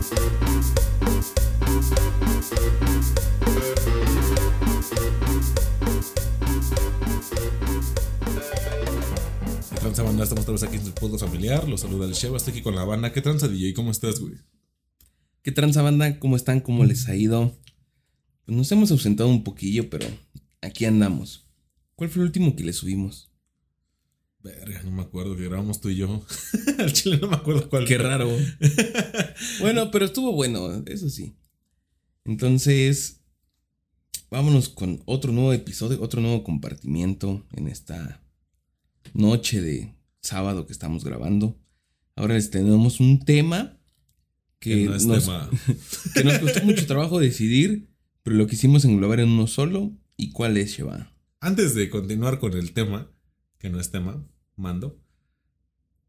¿Qué tranza? Estamos otra vez aquí en su podcast familiar. Los saluda el Sheva. Estoy aquí con la banda. ¿Qué tranza, DJ? ¿Cómo estás, güey? ¿Qué tranza banda? ¿Cómo están? ¿Cómo les ha ido? Pues nos hemos ausentado un poquillo, pero aquí andamos. ¿Cuál fue el último que le subimos? Verga, no me acuerdo que grabamos tú y yo. Al chile no me acuerdo cuál. Qué raro. bueno, pero estuvo bueno, eso sí. Entonces, vámonos con otro nuevo episodio, otro nuevo compartimiento en esta noche de sábado que estamos grabando. Ahora les tenemos un tema que, Que no es nos, tema. que nos costó mucho trabajo decidir, pero lo quisimos englobar en uno solo. ¿Y cuál es, Sheva? Antes de continuar con el tema, que no es tema, mando.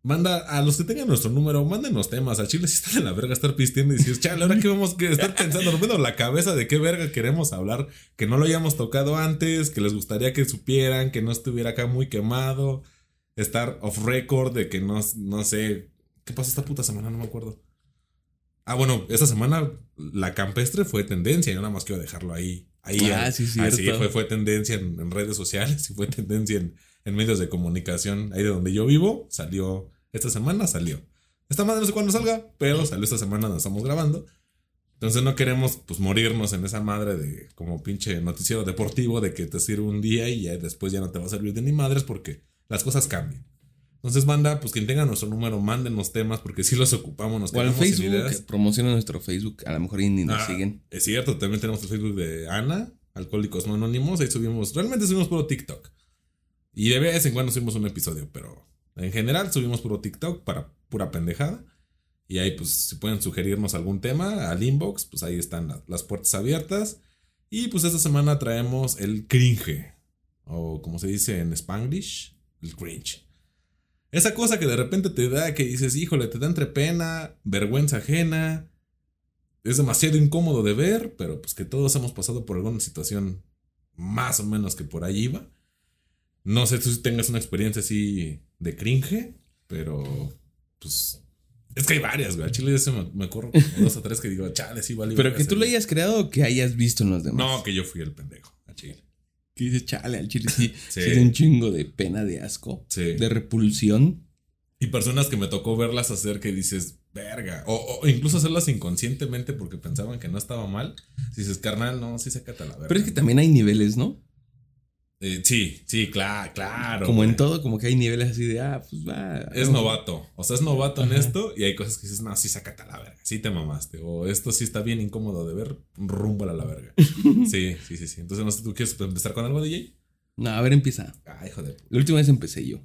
Manda a los que tengan nuestro número, mándenos temas. A Chile si está de la verga estar pisteando y decir, chale, ahora que vamos a estar pensando, rompiendo la cabeza de qué verga queremos hablar, que no lo hayamos tocado antes, que les gustaría que supieran, que no estuviera acá muy quemado, estar off record, de que no, no sé, ¿qué pasó esta puta semana? No me acuerdo. Ah, bueno, esta semana la campestre fue tendencia, yo nada más quiero dejarlo ahí. Ahí, Ah, sí, sí, cierto. fue, fue tendencia en, en redes sociales y fue tendencia en, en medios de comunicación. Ahí de donde yo vivo, salió, esta semana salió. Esta madre no sé cuándo salga, pero salió esta semana, nos estamos grabando. Entonces no queremos pues morirnos en esa madre de como pinche noticiero deportivo de que te sirve un día y ya después ya no te va a servir de ni madres porque las cosas cambian. Entonces, manda, pues quien tenga nuestro número, mándenos temas porque si los ocupamos, nos O sin Facebook, ideas. promociona nuestro Facebook. A lo mejor ni nos Ah, siguen. Es cierto, también tenemos el Facebook de Ana, Alcohólicos No Anónimos. Ahí subimos, realmente subimos puro TikTok. Y de vez en cuando subimos un episodio, pero en general subimos puro TikTok para pura pendejada. Y ahí, pues, si pueden sugerirnos algún tema al inbox, pues ahí están la- las puertas abiertas. Y pues esta semana traemos el cringe, o como se dice en Spanglish, el cringe. Esa cosa que de repente te da que dices, híjole, te da entre pena, vergüenza ajena, es demasiado incómodo de ver, pero pues que todos hemos pasado por alguna situación más o menos que por ahí iba. No sé si tengas una experiencia así de cringe, pero pues es que hay varias, güey. A Chile ese me, me corro dos o tres que digo, chale, sí, vale. Pero que tú lo día". hayas creado o que hayas visto en los demás. No, que yo fui el pendejo, a Chile. Que dices, chale, al chile sí. Sí. un chingo de pena, de asco, Sí. de repulsión. Y personas que me tocó verlas hacer que dices, verga. O, o incluso hacerlas inconscientemente porque pensaban que no estaba mal. Si dices, carnal, no, sí sácate a la verga. Pero es que también hay niveles, ¿no? Eh, sí, sí, claro, claro. como en todo, como que hay niveles así de, ah, pues va. Es no. novato. O sea, es novato en esto y hay cosas que dices, no, sí, sácate a la verga. Sí te mamaste. O esto sí está bien incómodo de ver, rumbo a la verga. sí, sí, sí, sí. Entonces, no sé, ¿tú quieres empezar con algo, DJ? No, a ver, empieza. Ah, hijo de... puta. La última vez empecé yo.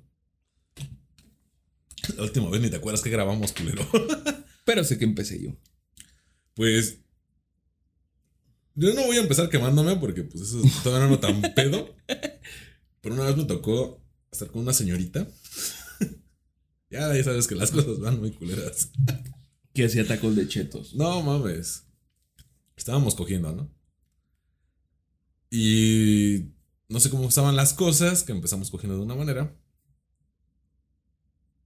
La última vez ni te acuerdas que grabamos, culero. Pero sé que empecé yo. Pues... Yo no voy a empezar quemándome porque pues eso todavía no tan pedo. Pero una vez me tocó estar con una señorita. ya, ya sabes que las cosas van muy culeras. Que hacía tacos de chetos. No mames. Estábamos cogiendo, ¿no? Y no sé cómo estaban las cosas, que empezamos cogiendo de una manera.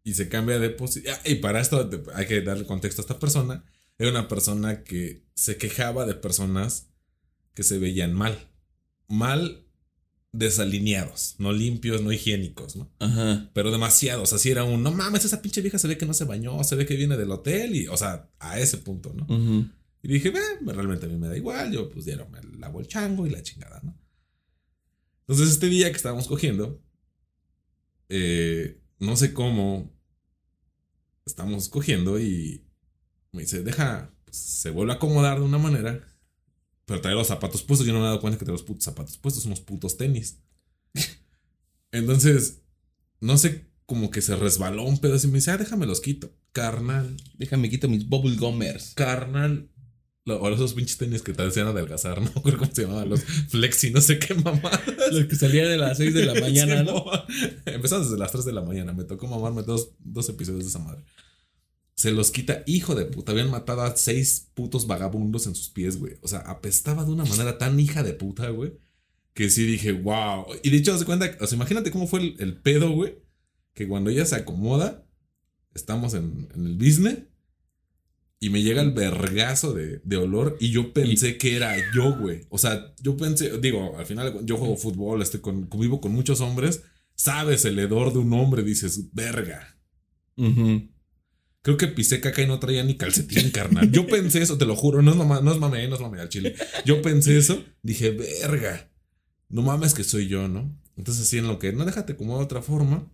Y se cambia de posición. Y para esto hay que darle contexto a esta persona. Era una persona que se quejaba de personas que se veían mal. Mal desalineados, no limpios, no higiénicos, ¿no? Ajá. Pero demasiados. Así era un, no mames, esa pinche vieja se ve que no se bañó, se ve que viene del hotel y, o sea, a ese punto, ¿no? Y dije, "Eh, realmente a mí me da igual, yo pues dieron, me lavo el chango y la chingada, ¿no? Entonces este día que estábamos cogiendo, eh, no sé cómo, estamos cogiendo y me dice, deja, pues, se vuelve a acomodar de una manera, pero trae los zapatos puestos, yo no me he dado cuenta que trae los putos zapatos puestos, unos putos tenis. Entonces, no sé, como que se resbaló un pedazo y me dice, ah, déjame los quito, carnal. Déjame quito mis bubble gummers. Carnal. Lo- O esos pinches tenis que te hacían adelgazar, ¿no? Creo cómo se llamaban los flexi, no sé qué mamadas. Los que salían de las 6 de la mañana, ¿no? Simón. Empezaron desde las 3 de la mañana. Me tocó mamarme dos, dos episodios de esa madre. Se los quita, hijo de puta. Habían matado a seis putos vagabundos en sus pies, güey. O sea, apestaba de una manera tan hija de puta, güey. Que sí dije, wow. Y de hecho, haz de cuenta, o sea, imagínate cómo fue el, el pedo, güey. Que cuando ella se acomoda, estamos en, en el business. Y me llega el vergazo de, de olor y yo pensé que era yo, güey. O sea, yo pensé, digo, al final yo juego fútbol, estoy con, convivo con muchos hombres, sabes el hedor de un hombre, dices, verga. Creo que pisé caca y no traía ni calcetín, carnal. Yo pensé eso, te lo juro, no es, mame, no es mame, no es mame al chile. Yo pensé eso, dije, verga, no mames que soy yo, ¿no? Entonces así en lo que, no déjate como de otra forma,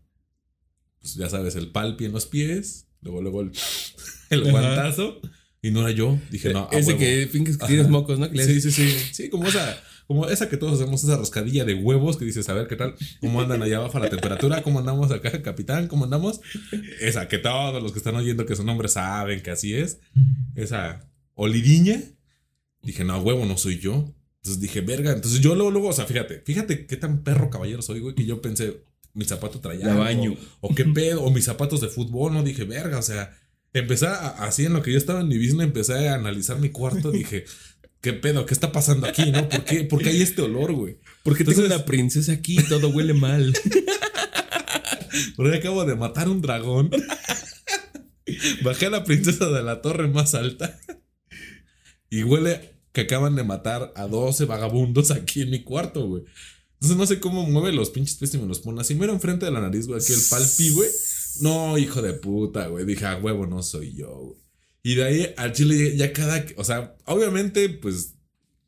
pues ya sabes, el palpi en los pies, luego, luego el, el guantazo. Y no era yo. Dije, no. A Ese huevo. que finges que tienes mocos, ¿no? Sí, sí, sí. Sí, como esa, como esa que todos hacemos, esa rascadilla de huevos que dices, a ver qué tal, cómo andan allá abajo la temperatura, cómo andamos acá, capitán, cómo andamos. Esa que todos los que están oyendo que son hombres saben que así es. Esa olidiña. Dije, no, huevo, no soy yo. Entonces dije, verga. Entonces yo luego, luego, o sea, fíjate, fíjate qué tan perro caballero soy, güey, que yo pensé, mi zapato traía. Baño. O, o qué pedo, o mis zapatos de fútbol, no dije, verga, o sea Empecé a, así en lo que yo estaba en mi business, empecé a analizar mi cuarto. dije, ¿qué pedo? ¿Qué está pasando aquí? ¿No? ¿Por qué, ¿Por qué hay este olor, güey? Porque tengo una princesa aquí y todo huele mal. Porque acabo de matar un dragón. Bajé a la princesa de la torre más alta. Y huele que acaban de matar a 12 vagabundos aquí en mi cuarto, güey. Entonces no sé cómo mueve los pinches pies y me los pone así. Mira enfrente de la nariz, güey, aquí el palpi, güey. No, hijo de puta, güey. Dije, a huevo, no soy yo, güey. Y de ahí al chile ya cada. O sea, obviamente, pues,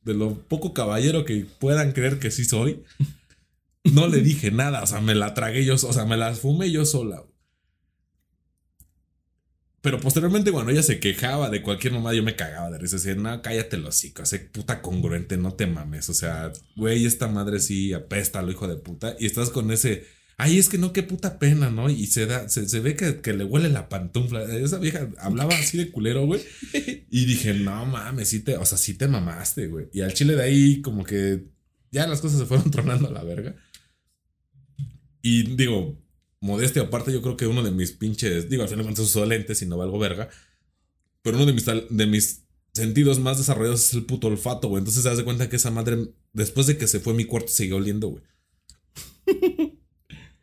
de lo poco caballero que puedan creer que sí soy, no le dije nada. O sea, me la tragué yo, o sea, me la fumé yo sola. Pero posteriormente, cuando ella se quejaba de cualquier mamá, yo me cagaba de risa. Decía, no, cállate los hocico, ese puta congruente, no te mames. O sea, güey, esta madre sí apesta lo hijo de puta. Y estás con ese Ay, es que no, qué puta pena, ¿no? Y se da, se, se ve que, que, le huele la pantufla. Esa vieja hablaba así de culero, güey. Y dije, no mames, sí te, o sea, sí te mamaste, güey. Y al chile de ahí, como que ya las cosas se fueron tronando a la verga. Y digo, modestia aparte, yo creo que uno de mis pinches, digo, al final cuando uso lentes y no valgo verga. Pero uno de mis, de mis sentidos más desarrollados es el puto olfato, güey. Entonces se hace cuenta que esa madre, después de que se fue mi cuarto, sigue oliendo, güey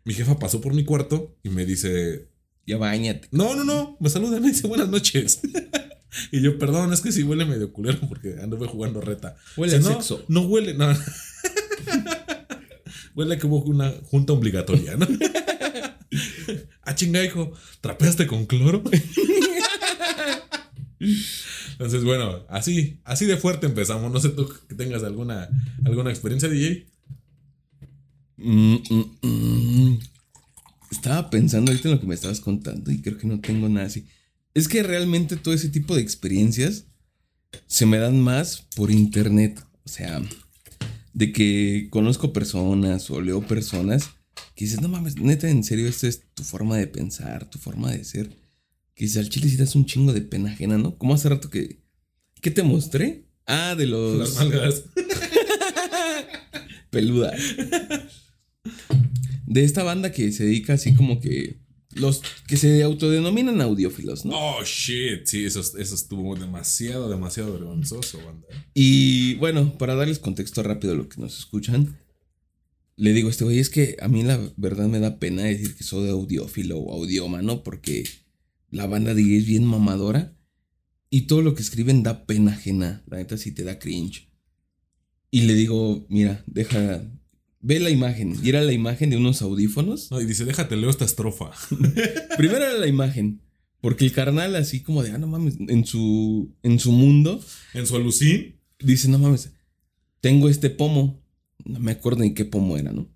mi jefa pasó por mi cuarto y me dice, ya bañate. No, no, no, me saluda y me dice buenas noches. y yo, perdón, es que sí huele medio culero porque anduve jugando reta. Huele a no, sexo. No huele, no. huele que hubo una junta obligatoria, ¿no? ah, chinga, hijo, ¿trapeaste con cloro? Entonces, bueno, así, así de fuerte empezamos. No sé tú que tengas alguna, alguna experiencia, DJ. Mm, mm, mm. Estaba pensando ahorita en lo que me estabas contando y creo que no tengo nada así. Es que realmente todo ese tipo de experiencias se me dan más por internet. O sea, de que conozco personas o leo personas que dices, no mames, neta, en serio, esta es tu forma de pensar, tu forma de ser. Que dices, al chile si das un chingo de pena ajena, ¿no? Como hace rato que. ¿Qué te mostré? Ah, de los. Las mangas. Peluda de esta banda que se dedica así como que los que se autodenominan audiófilos, ¿no? Oh, shit, sí, eso, eso estuvo demasiado, demasiado vergonzoso, banda. Y bueno, para darles contexto rápido a lo que nos escuchan, le digo a este güey, es que a mí la verdad me da pena decir que soy audiófilo o audioma, ¿no? Porque la banda de es bien mamadora y todo lo que escriben da pena ajena, la neta sí te da cringe. Y le digo, mira, deja, Ve la imagen. Y era la imagen de unos audífonos. No, y dice, déjate, leo esta estrofa. Primero era la imagen. Porque el carnal, así como de, ah, no mames, en su, en su mundo. En su alucín. Dice, no mames, tengo este pomo. No me acuerdo ni qué pomo era, ¿no?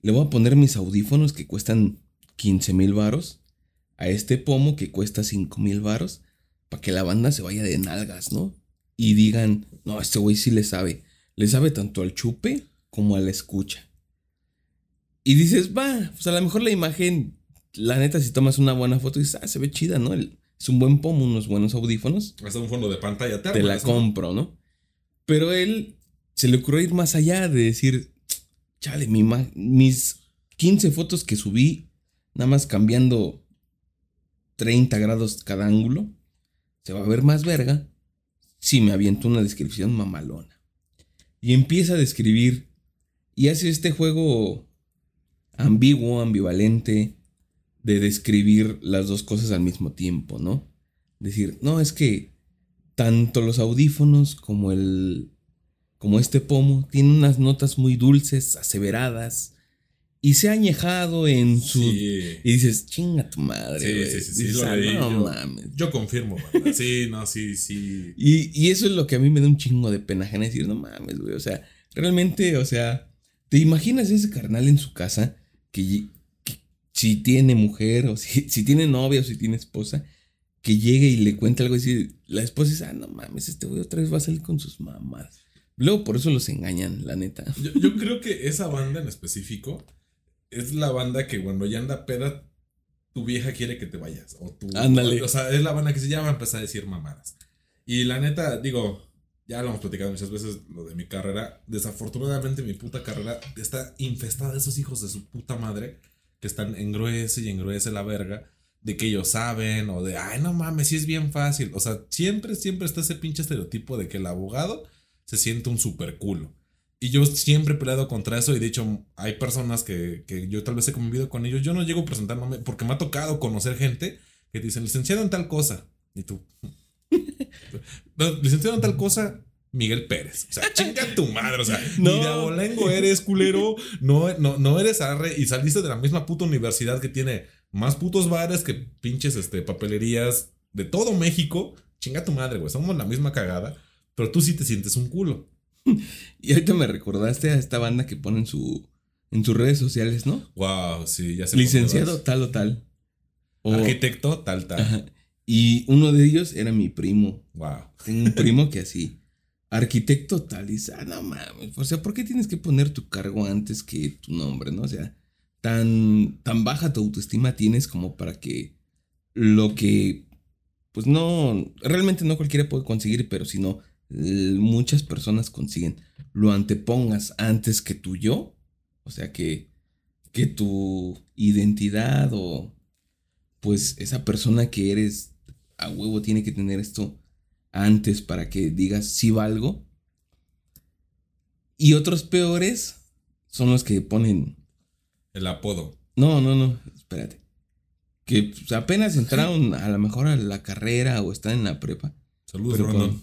Le voy a poner mis audífonos que cuestan 15 mil varos. A este pomo que cuesta 5 mil varos. Para que la banda se vaya de nalgas, ¿no? Y digan, no, este güey sí le sabe. Le sabe tanto al chupe como a la escucha. Y dices, va, pues a lo mejor la imagen, la neta, si tomas una buena foto, dices, ah, se ve chida, ¿no? es un buen pomo, unos buenos audífonos. Hasta un fondo de pantalla Te la compro, ¿no? Pero él se le ocurrió ir más allá de decir, chale, mi mis 15 fotos que subí, nada más cambiando 30 grados cada ángulo, se va a ver más verga si me aviento una descripción mamalona. Y empieza a describir y hace este juego ambiguo, ambivalente, de describir las dos cosas al mismo tiempo, ¿no? Decir, no, es que tanto los audífonos como el. como este pomo tienen unas notas muy dulces, aseveradas. Y se ha añejado en su. Sí. Y dices, chinga tu madre. Sí, güey". sí, sí, sí, Dices, "Ah, no yo- mames. Yo confirmo, banda. Sí, no, sí, sí. Y, y eso es lo que a mí me da un chingo de pena ajena decir, no mames, güey. O sea, realmente, o sea, ¿te imaginas ese carnal en su casa que, si tiene mujer o si, si tiene novia o si tiene esposa, que llegue y le cuente algo así? La esposa dice, ah, no mames, este güey otra vez va a salir con sus mamás. Luego por eso los engañan, la neta. Yo, yo creo que esa banda en específico es la banda que cuando ya anda peda, tu vieja quiere que te vayas. O tu, Ándale. O sea, es la banda que se ya va a empezar a decir mamadas. Y la neta, digo, ya lo hemos platicado muchas veces lo de mi carrera. Desafortunadamente, mi puta carrera está infestada de esos hijos de su puta madre que están engruese y engruese la verga. De que ellos saben, o de, ay, no mames, sí es bien fácil. O sea, siempre, siempre está ese pinche estereotipo de que el abogado se siente un super culo. Y yo siempre he peleado contra eso y de hecho hay personas que, que yo tal vez he convivido con ellos. Yo no llego presentándome porque me ha tocado conocer gente que dicen, licenciado en tal cosa. Y tú, "No, licenciado en tal cosa, Miguel Pérez. O sea, chinga tu madre. O sea, No. ni de abolengo eres culero, no, no, no eres arre y saliste de la misma puta universidad que tiene más putos bares que pinches este, papelerías de todo México. Chinga tu madre, güey. Somos la misma cagada, pero tú sí te sientes un culo. Y ahorita me recordaste a esta banda que ponen su, en sus redes sociales, ¿no? Wow, sí, ya dónde Licenciado tal o tal. O- Arquitecto, tal, tal. Ajá. Y uno de ellos era mi primo. Wow. Tengo un primo que así. Arquitecto tal. Y dice, ah, no mames. O sea, ¿por qué tienes que poner tu cargo antes que tu nombre, no? O sea, tan, tan baja tu autoestima tienes como para que lo que, pues no, realmente no cualquiera puede conseguir, pero si no, muchas personas consiguen, lo antepongas antes que tu yo. O sea, que, que tu identidad o pues esa persona que eres a huevo tiene que tener esto antes para que digas si valgo. Y otros peores son los que ponen. El apodo. No, no, no, espérate. Que pues, apenas entraron a lo mejor a la carrera o están en la prepa. Saludos, con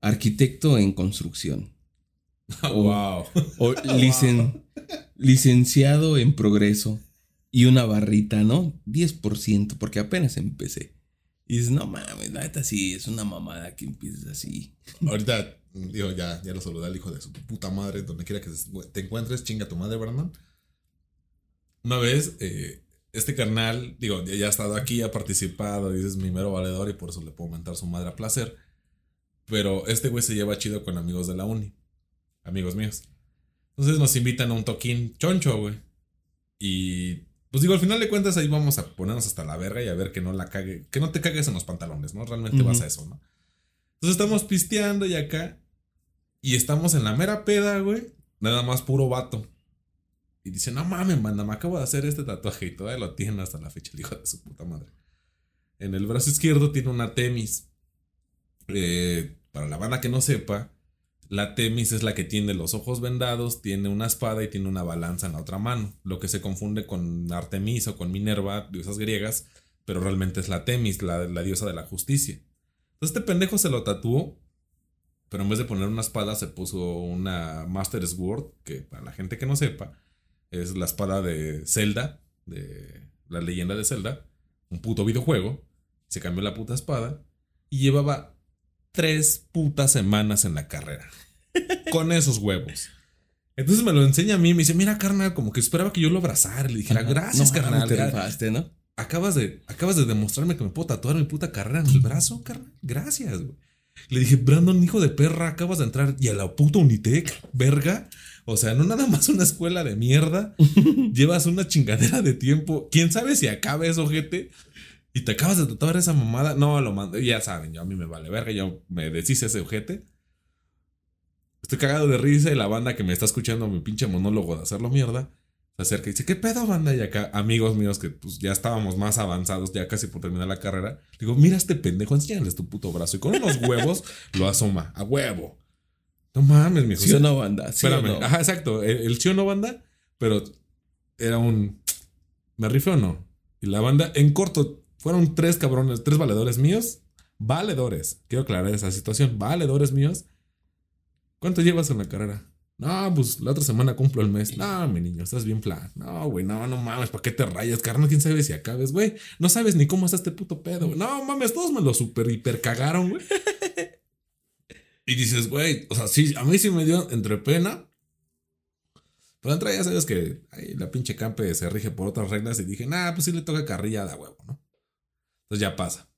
arquitecto en construcción. o- wow. O licen- licenciado en progreso. Y una barrita, ¿no? 10%, porque apenas empecé. Y dices, no mames, la neta sí, es una mamada que empieces así. Ahorita, digo, ya, ya lo saludé al hijo de su puta madre, donde quiera que te encuentres, chinga tu madre, Brandon. Una vez, eh, este carnal, digo, ya, ya ha estado aquí, ha participado, y es mi mero valedor y por eso le puedo mentar su madre a placer. Pero este güey se lleva chido con amigos de la uni, amigos míos. Entonces nos invitan a un toquín choncho, güey. Y pues digo, al final de cuentas ahí vamos a ponernos hasta la verga y a ver que no la cague, que no te cagues en los pantalones, ¿no? Realmente vas a eso, ¿no? Entonces estamos pisteando y acá. Y estamos en la mera peda, güey. Nada más puro vato. Y dice, no mames, banda, me acabo de hacer este tatuaje y todavía lo tiene hasta la fecha, el hijo de su puta madre. En el brazo izquierdo tiene una temis. Eh, para la banda que no sepa, la temis es la que tiene los ojos vendados, tiene una espada y tiene una balanza en la otra mano. Lo que se confunde con Artemis o con Minerva, diosas griegas, pero realmente es la temis, la, la diosa de la justicia. Entonces este pendejo se lo tatuó, pero en vez de poner una espada se puso una Master Sword, que para la gente que no sepa, es la espada de Zelda, de la leyenda de Zelda, un puto videojuego. Se cambió la puta espada y llevaba tres putas semanas en la carrera. con esos huevos. Entonces me lo enseña a mí y me dice, mira, carnal, como que esperaba que yo lo abrazara. Le dijera, Ajá. gracias, No, carnal. Te ya- rifaste, ¿no? acabas de, acabas de demostrarme que me puedo tatuar mi puta carrera en el brazo, carnal. Gracias, güey. Le dije, Brandon, hijo de perra, acabas de entrar y a la puta Unitec, verga. O sea, no nada más una escuela de mierda. Llevas una chingadera de tiempo. ¿Quién sabe si acabe eso, ojete? Y te acabas de tatuar esa mamada. No, lo mando. Ya saben, yo a mí me vale verga. Yo me deshice ese ojete. Estoy cagado de risa y la banda que me está escuchando mi pinche monólogo de hacerlo mierda se acerca y dice, ¿qué pedo, banda? Y acá, amigos míos que pues ya estábamos más avanzados, ya casi por terminar la carrera, digo, mira este pendejo, enséñales tu puto brazo. Y con unos huevos lo asoma, a huevo. No mames, mi ¿Sí o no, banda? ¿Sí o Espérame, no? ajá, exacto. El, el sí o no banda, pero era un. ¿Me rifé o no? Y la banda, en corto, Fueron tres cabrones, tres valedores míos. Valedores. Quiero aclarar esa situación. Valedores míos. ¿Cuánto llevas en la carrera? No, pues la otra semana cumplo el mes. No, mi niño, estás bien plan. No, güey, no, no mames, ¿para qué te rayas, carnal? ¿Quién sabe si acabes, güey? No sabes ni cómo es este puto pedo, güey. No, mames, todos me lo super hiper cagaron, güey. y dices, güey, o sea, sí, a mí sí me dio entre pena. Pero entre ya sabes que ay, la pinche campe se rige por otras reglas y dije, nah, pues sí le toca carrilla de huevo, ¿no? Entonces ya pasa.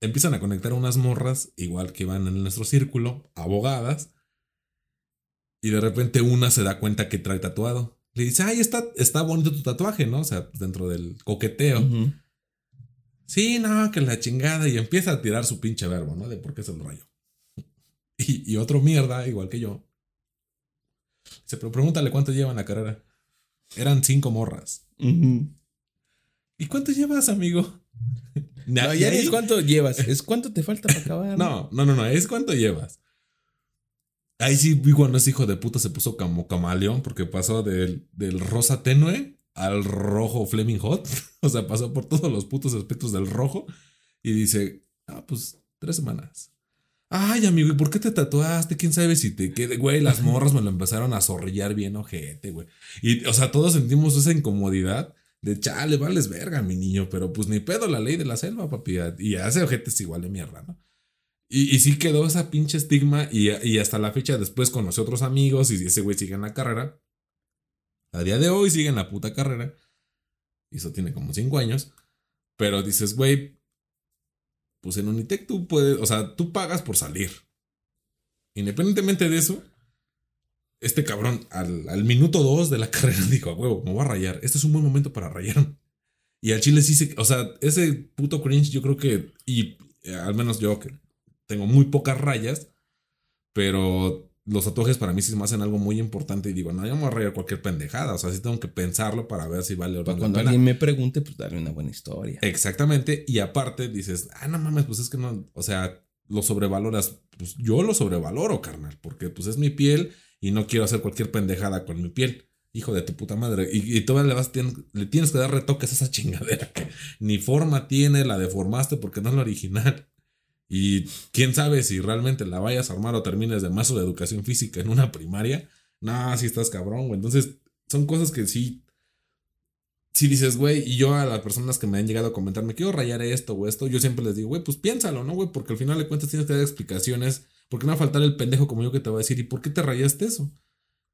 Empiezan a conectar unas morras, igual que van en nuestro círculo, abogadas y de repente una se da cuenta que trae tatuado. Le dice, ay, está, está bonito tu tatuaje, ¿no? O sea, dentro del coqueteo. Sí, no, que la chingada. Y empieza a tirar su pinche verbo, ¿no? De por qué es el rayo. Y, y otro mierda, igual que yo. Dice, pero pregúntale cuánto llevan la carrera. Eran cinco morras. ¿Y cuánto llevas, amigo? No, ya es cuánto llevas, es cuánto te falta para acabar. No, no, no, no, es cuánto llevas. Ahí sí vi cuando ese hijo de puta se puso como camaleón porque pasó del, del rosa tenue al rojo Fleming Hot. o sea, pasó por todos los putos aspectos del rojo. Y dice, ah, pues tres semanas. Ay, amigo, ¿y por qué te tatuaste? ¿Quién sabe si te quede? Güey, las morras me lo empezaron a zorrillar bien ojete, güey. Y, o sea, todos sentimos esa incomodidad de chale, vales verga, mi niño, pero pues ni pedo la ley de la selva, papi. Y hace ojetes igual de mierda, ¿no? Y, sí quedó esa pinche estigma y, hasta la fecha después conoció otros amigos y ese güey sigue en la carrera. A día de hoy sigue en la puta carrera. Y eso tiene como cinco años. Pero dices, güey, pues en Unitec tú puedes, o sea, tú pagas por salir. Independientemente de eso, este cabrón al, al minuto dos de la carrera dijo, a huevo, me voy a rayar. Este es un buen momento para rayar. Y al chile sí se, o sea, ese puto cringe yo creo que, y eh, al menos yo que tengo muy pocas rayas, pero los tatuajes para mí sí me hacen algo muy importante y digo, no, yo me voy a rayar cualquier pendejada, o sea, sí tengo que pensarlo para ver si vale o no. Cuando alguien me pregunte, pues darle una buena historia. Exactamente, y aparte dices, ah, no mames, pues es que no, o sea, lo sobrevaloras, pues yo lo sobrevaloro, carnal, porque pues es mi piel y no quiero hacer cualquier pendejada con mi piel. Hijo de tu puta madre. Y, y todavía le, vas, le tienes que dar retoques a esa chingadera que ni forma tiene, la deformaste porque no es la original. Y quién sabe si realmente la vayas a armar o termines de mazo de educación física en una primaria. No, si estás cabrón, güey. Entonces, son cosas que sí. Si dices, güey, y yo a las personas que me han llegado a comentar, me quiero rayar esto o esto, yo siempre les digo, güey, pues piénsalo, ¿no, güey? Porque al final de cuentas tienes que dar explicaciones. Porque no va a faltar el pendejo como yo que te va a decir, ¿y por qué te rayaste eso?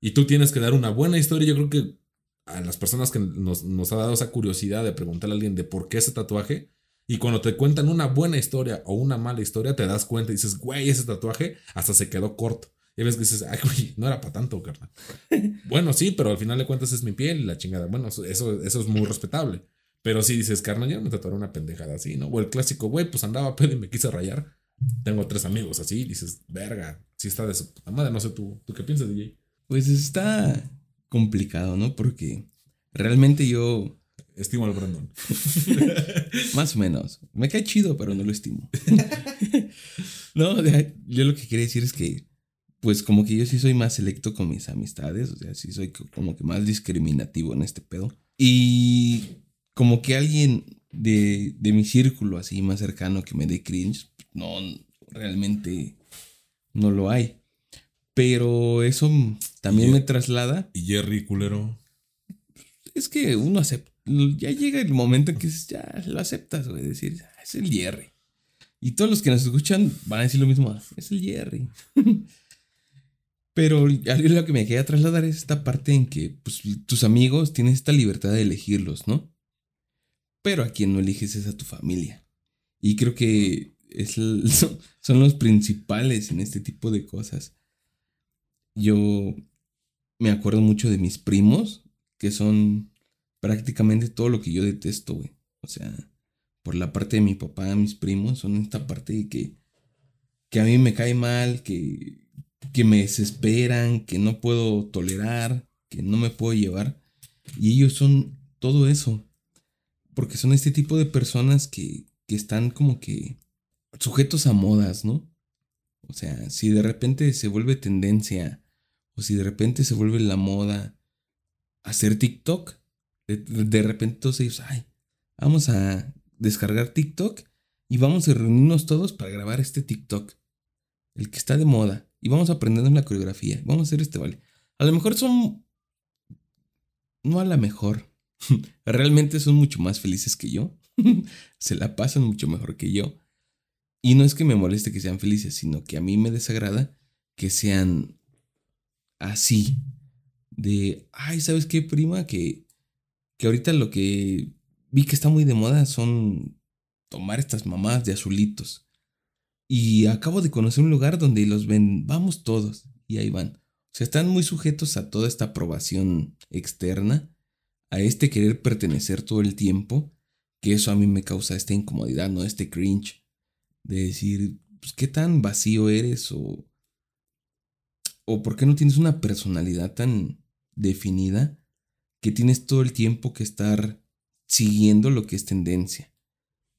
Y tú tienes que dar una buena historia. Yo creo que a las personas que nos, nos ha dado esa curiosidad de preguntarle a alguien de por qué ese tatuaje, y cuando te cuentan una buena historia o una mala historia, te das cuenta y dices, güey, ese tatuaje hasta se quedó corto. Y ves que dices, ay, güey, no era para tanto, carnal. bueno, sí, pero al final de cuentas es mi piel y la chingada. Bueno, eso, eso es muy respetable. Pero si dices, carnal, yo no me tatuaré una pendejada así, ¿no? O el clásico, güey, pues andaba pedo y me quise rayar. Tengo tres amigos así, dices, verga, si está de su puta madre, no sé tú, ¿tú qué piensas, DJ? Pues está complicado, ¿no? Porque realmente yo Estimo al Brandon. Más o menos. Me cae chido, pero no lo estimo. no, yo lo que quería decir es que, pues como que yo sí soy más selecto con mis amistades, o sea, sí soy como que más discriminativo en este pedo. Y como que alguien de, de mi círculo así más cercano que me dé cringe, no, realmente no lo hay. Pero eso también me traslada. ¿Y Jerry culero? Es que uno acepta ya llega el momento en que ya lo aceptas, güey. Decir, ah, es el Jerry. Y todos los que nos escuchan van a decir lo mismo, ah, es el Jerry. Pero lo que me queda trasladar es esta parte en que pues, tus amigos tienen esta libertad de elegirlos, ¿no? Pero a quien no eliges es a tu familia. Y creo que es, son los principales en este tipo de cosas. Yo me acuerdo mucho de mis primos, que son prácticamente todo lo que yo detesto, güey. O sea, por la parte de mi papá, mis primos, son esta parte de que, que a mí me cae mal, que, que me desesperan, que no puedo tolerar, que no me puedo llevar. Y ellos son todo eso. Porque son este tipo de personas que, que están como que sujetos a modas, ¿no? O sea, si de repente se vuelve tendencia o si de repente se vuelve la moda hacer TikTok, de, repente todos ellos, ay, vamos a descargar TikTok y vamos a reunirnos todos para grabar este TikTok. El que está de moda. Y vamos a aprendernos la coreografía. Vamos a hacer este vale. A lo mejor son... No a la mejor. Realmente son mucho más felices que yo. Se la pasan mucho mejor que yo. Y no es que me moleste que sean felices, sino que a mí me desagrada que sean así. De, ay, ¿sabes qué, prima? Que, que ahorita lo que vi que está muy de moda son tomar estas mamás de azulitos. Y acabo de conocer un lugar donde los ven, vamos todos, y ahí van. O sea, están muy sujetos a toda esta aprobación externa, a este querer pertenecer todo el tiempo, que eso a mí me causa esta incomodidad, ¿no? Este cringe de decir, pues, ¿qué tan vacío eres? O, o ¿por qué no tienes una personalidad tan definida que tienes todo el tiempo que estar siguiendo lo que es tendencia?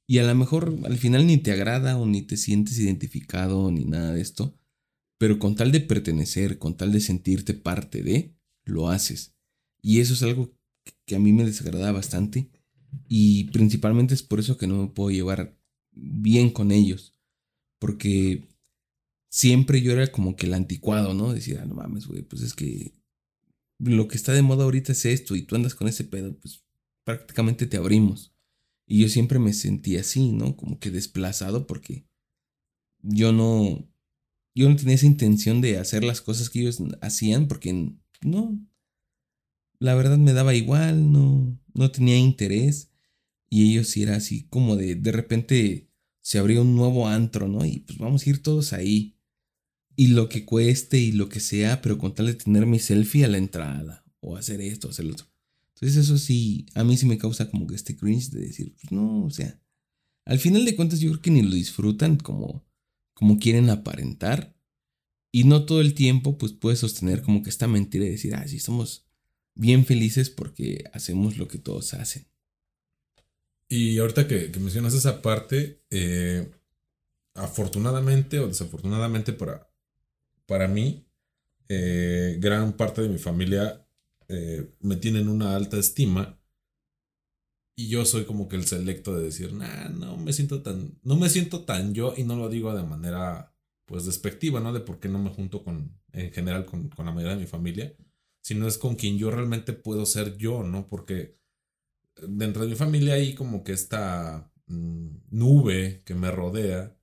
Y a lo mejor al final ni te agrada o ni te sientes identificado ni nada de esto, pero con tal de pertenecer, con tal de sentirte parte de, lo haces. Y eso es algo que a mí me desagrada bastante y principalmente es por eso que no me puedo llevar bien con ellos. Porque siempre yo era como que el anticuado, ¿no? Decía, no mames, güey, pues es que lo que está de moda ahorita es esto y tú andas con ese pedo, pues prácticamente te abrimos. Y yo siempre me sentí así, ¿no? Como que desplazado porque yo no, yo no tenía esa intención de hacer las cosas que ellos hacían porque no, la verdad me daba igual, no, no tenía interés. Y ellos sí era así como de, de repente se abrió un nuevo antro, ¿no? Y pues vamos a ir todos ahí. Y lo que cueste y lo que sea, pero con tal de tener mi selfie a la entrada. O hacer esto, hacer lo otro. Entonces eso sí, a mí sí me causa como que este cringe de decir, pues no, o sea. Al final de cuentas yo creo que ni lo disfrutan como, como quieren aparentar. Y no todo el tiempo pues puedes sostener como que esta mentira y decir, ah, sí, somos bien felices porque hacemos lo que todos hacen. Y ahorita que, mencionas esa parte, eh, afortunadamente o desafortunadamente para, para mí, eh, gran parte de mi familia eh, me tienen una alta estima y yo soy como que el selecto de decir, nah, no me siento tan, no me siento tan yo y no lo digo de manera pues despectiva, ¿no? De por qué no me junto con, en general con, con la mayoría de mi familia, sino es con quien yo realmente puedo ser yo, ¿no? Porque dentro de mi familia hay como que esta mm, nube que me rodea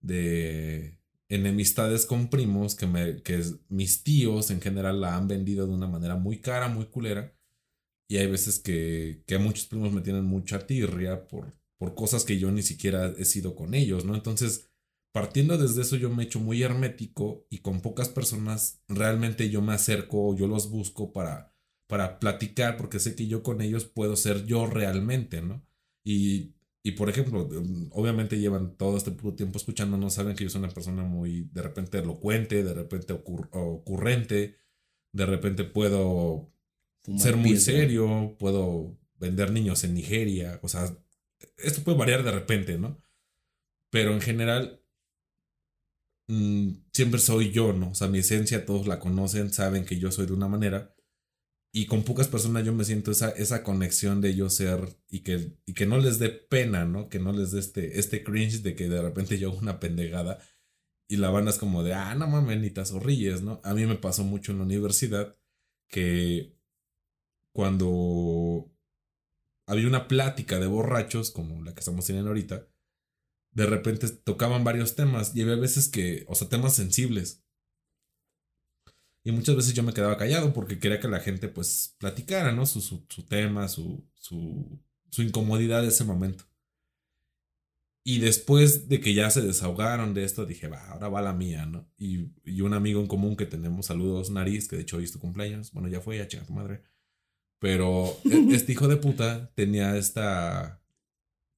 de enemistades con primos que, me, que mis tíos en general la han vendido de una manera muy cara, muy culera. Y hay veces que, que muchos primos me tienen mucha tirria por, por cosas que yo ni siquiera he sido con ellos, ¿no? Entonces, partiendo desde eso, yo me he hecho muy hermético y con pocas personas realmente yo me acerco, yo los busco para para platicar, porque sé que yo con ellos puedo ser yo realmente, ¿no? Y, y por ejemplo, mm, obviamente llevan todo este puro tiempo no saben que yo soy una persona muy, de repente, elocuente, de repente ocurrente, de repente puedo ser muy serio, puedo vender niños en Nigeria, o sea, esto puede variar de repente, ¿no? Pero en general, mm, siempre soy yo, ¿no? O sea, mi esencia todos la conocen, saben que yo soy de una manera y con pocas personas yo me siento esa, esa conexión de yo ser y que, y que no les dé pena, ¿no? Que no les dé este, este cringe de que de repente yo hago una pendejada y la banda es como de, ah, no mames, ni te zorrilles, ¿no? A mí me pasó mucho en la universidad que cuando había una plática de borrachos, como la que estamos teniendo ahorita, de repente tocaban varios temas y había veces que, o sea, temas sensibles y muchas veces yo me quedaba callado porque quería que la gente pues platicara, ¿no? Su, su, tema, su, su, su incomodidad de ese momento. Y después de que ya se desahogaron de esto, dije, va, ahora va la mía, ¿no? Y, y, un amigo en común que tenemos, saludos, Nariz, que de hecho hoy es tu cumpleaños. Bueno, ya fue, ya chica tu madre. Pero e, este hijo de puta tenía esta,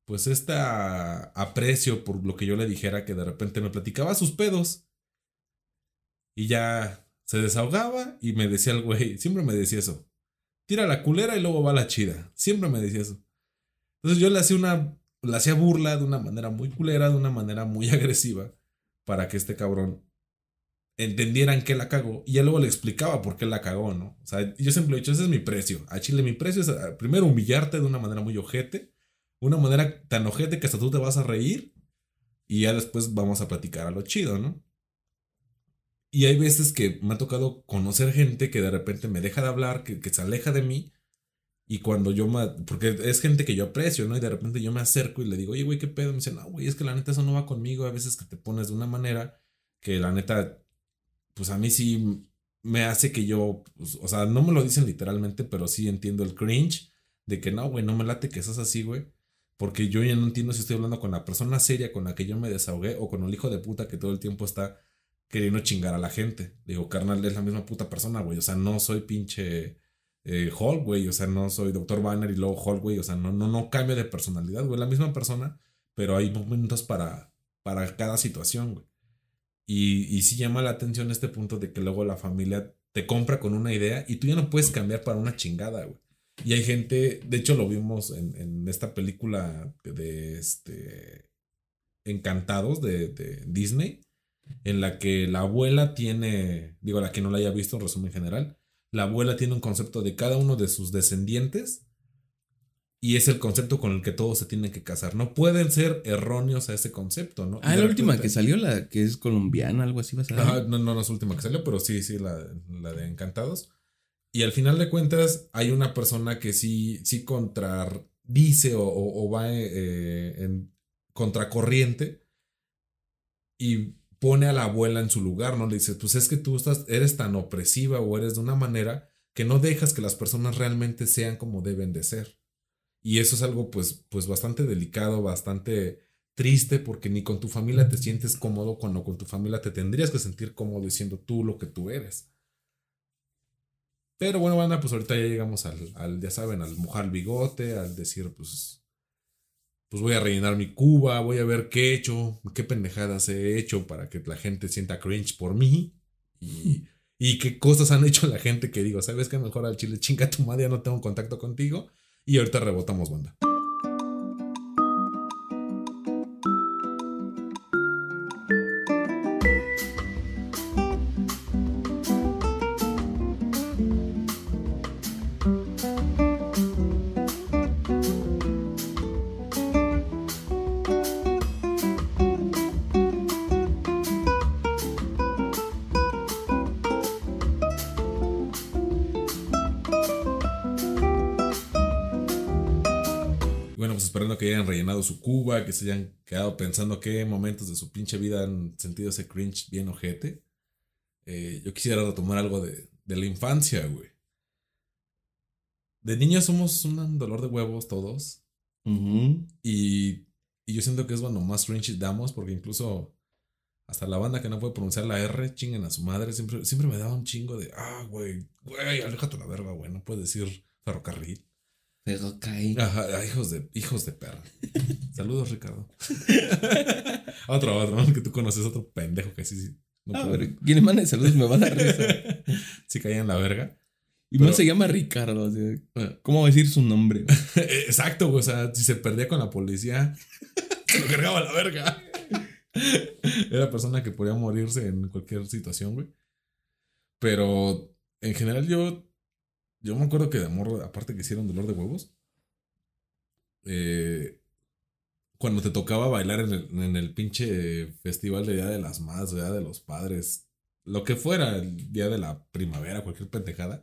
pues esta aprecio por lo que yo le dijera que de repente me platicaba sus pedos. Y ya se desahogaba y me decía el güey, siempre me decía eso. Tira la culera y luego va la chida. Siempre me decía eso. Entonces yo le hacía una, le hacía burla de una manera muy culera, de una manera muy agresiva, para que este cabrón entendiera en qué la cagó. Y ya luego le explicaba por qué la cagó, ¿no? O sea, yo siempre he dicho, ese es mi precio. A Chile mi precio es primero humillarte de una manera muy ojete, una manera tan ojete que hasta tú te vas a reír y ya después vamos a platicar a lo chido, ¿no? Y hay veces que me ha tocado conocer gente que de repente me deja de hablar, que, se aleja de mí. Y cuando yo me. Porque es gente que yo aprecio, ¿no? Y de repente yo me acerco y le digo, oye, güey, ¿qué pedo? Me dice, no, güey, es que la neta eso no va conmigo. A veces que te pones de una manera que la neta. Pues a mí sí me hace que yo. pues, o sea, no me lo dicen literalmente, pero sí entiendo el cringe de que no, güey, no me late que seas así, güey. Porque yo ya no entiendo si estoy hablando con la persona seria con la que yo me desahogué o con el hijo de puta que todo el tiempo está queriendo chingar a la gente. Digo, carnal, es la misma puta persona, güey. O sea, no soy pinche eh, Hulk, güey. O sea, no soy Dr. Banner y luego Hulk, güey. O sea, no, no, no cambio de personalidad, güey. La misma persona, pero hay momentos para, para cada situación, güey. Y, y sí llama la atención este punto de que luego la familia te compra con una idea y tú ya no puedes cambiar para una chingada, güey. Y hay gente, de hecho lo vimos en, en esta película de este Encantados de, de Disney, en la que la abuela tiene, digo, la que no la haya visto en resumen general, la abuela tiene un concepto de cada uno de sus descendientes y es el concepto con el que todos se tienen que casar. No pueden ser erróneos a ese concepto, ¿no? Ah, la última que salió, la que es colombiana, algo así va a ser. Ajá, no, no, no es la última que salió, pero sí, sí, la, la de Encantados. Y al final de cuentas, hay una persona que sí, sí contradice o, o- o va eh, en contracorriente y pone a la abuela en su lugar, ¿no? Le dice, pues es que tú estás, eres tan opresiva o eres de una manera que no dejas que las personas realmente sean como deben de ser. Y eso es algo pues, pues bastante delicado, bastante triste porque ni con tu familia te sientes cómodo cuando con tu familia te tendrías que sentir cómodo diciendo tú lo que tú eres. Pero bueno, banda, pues ahorita ya llegamos al, al, ya saben, al mojar bigote, al decir, pues, pues voy a rellenar mi cuba, voy a ver qué he hecho, qué pendejadas he hecho para que la gente sienta cringe por mí y, y qué cosas han hecho la gente que digo, ¿sabes qué? Mejor al chile chinga tu madre, no tengo contacto contigo y ahorita rebotamos, banda. Se hayan quedado pensando qué momentos de su pinche vida han sentido ese cringe bien ojete. Eh, yo quisiera retomar algo de, de la infancia, güey. De niños somos un dolor de huevos todos. Y, y yo siento que es cuando más cringe damos, porque incluso hasta la banda que no puede pronunciar la R, chinguen a su madre, siempre, siempre me daba un chingo de, ah, güey, güey, aléjate la verga, güey, no puedes decir ferrocarril. Pero cae. Ajá, hijos de, hijos de perra. Saludos, Ricardo. otro, otro, que tú conoces, otro pendejo que sí, sí. No Ah, pero quien le mande saludos me va a dar risa. sí caía en la verga. Y Pero- no se llama Ricardo. o sea, ¿Cómo va a decir su nombre? Exacto, o sea, si se perdía con la policía, se lo cargaba la verga. Era persona que podía morirse en cualquier situación, güey. Pero en general yo, yo me acuerdo que de amor, aparte que hicieron dolor de huevos, eh, cuando te tocaba bailar en el, en el pinche festival de Día de las Madres, Día de los Padres, lo que fuera, el Día de la Primavera, cualquier pendejada,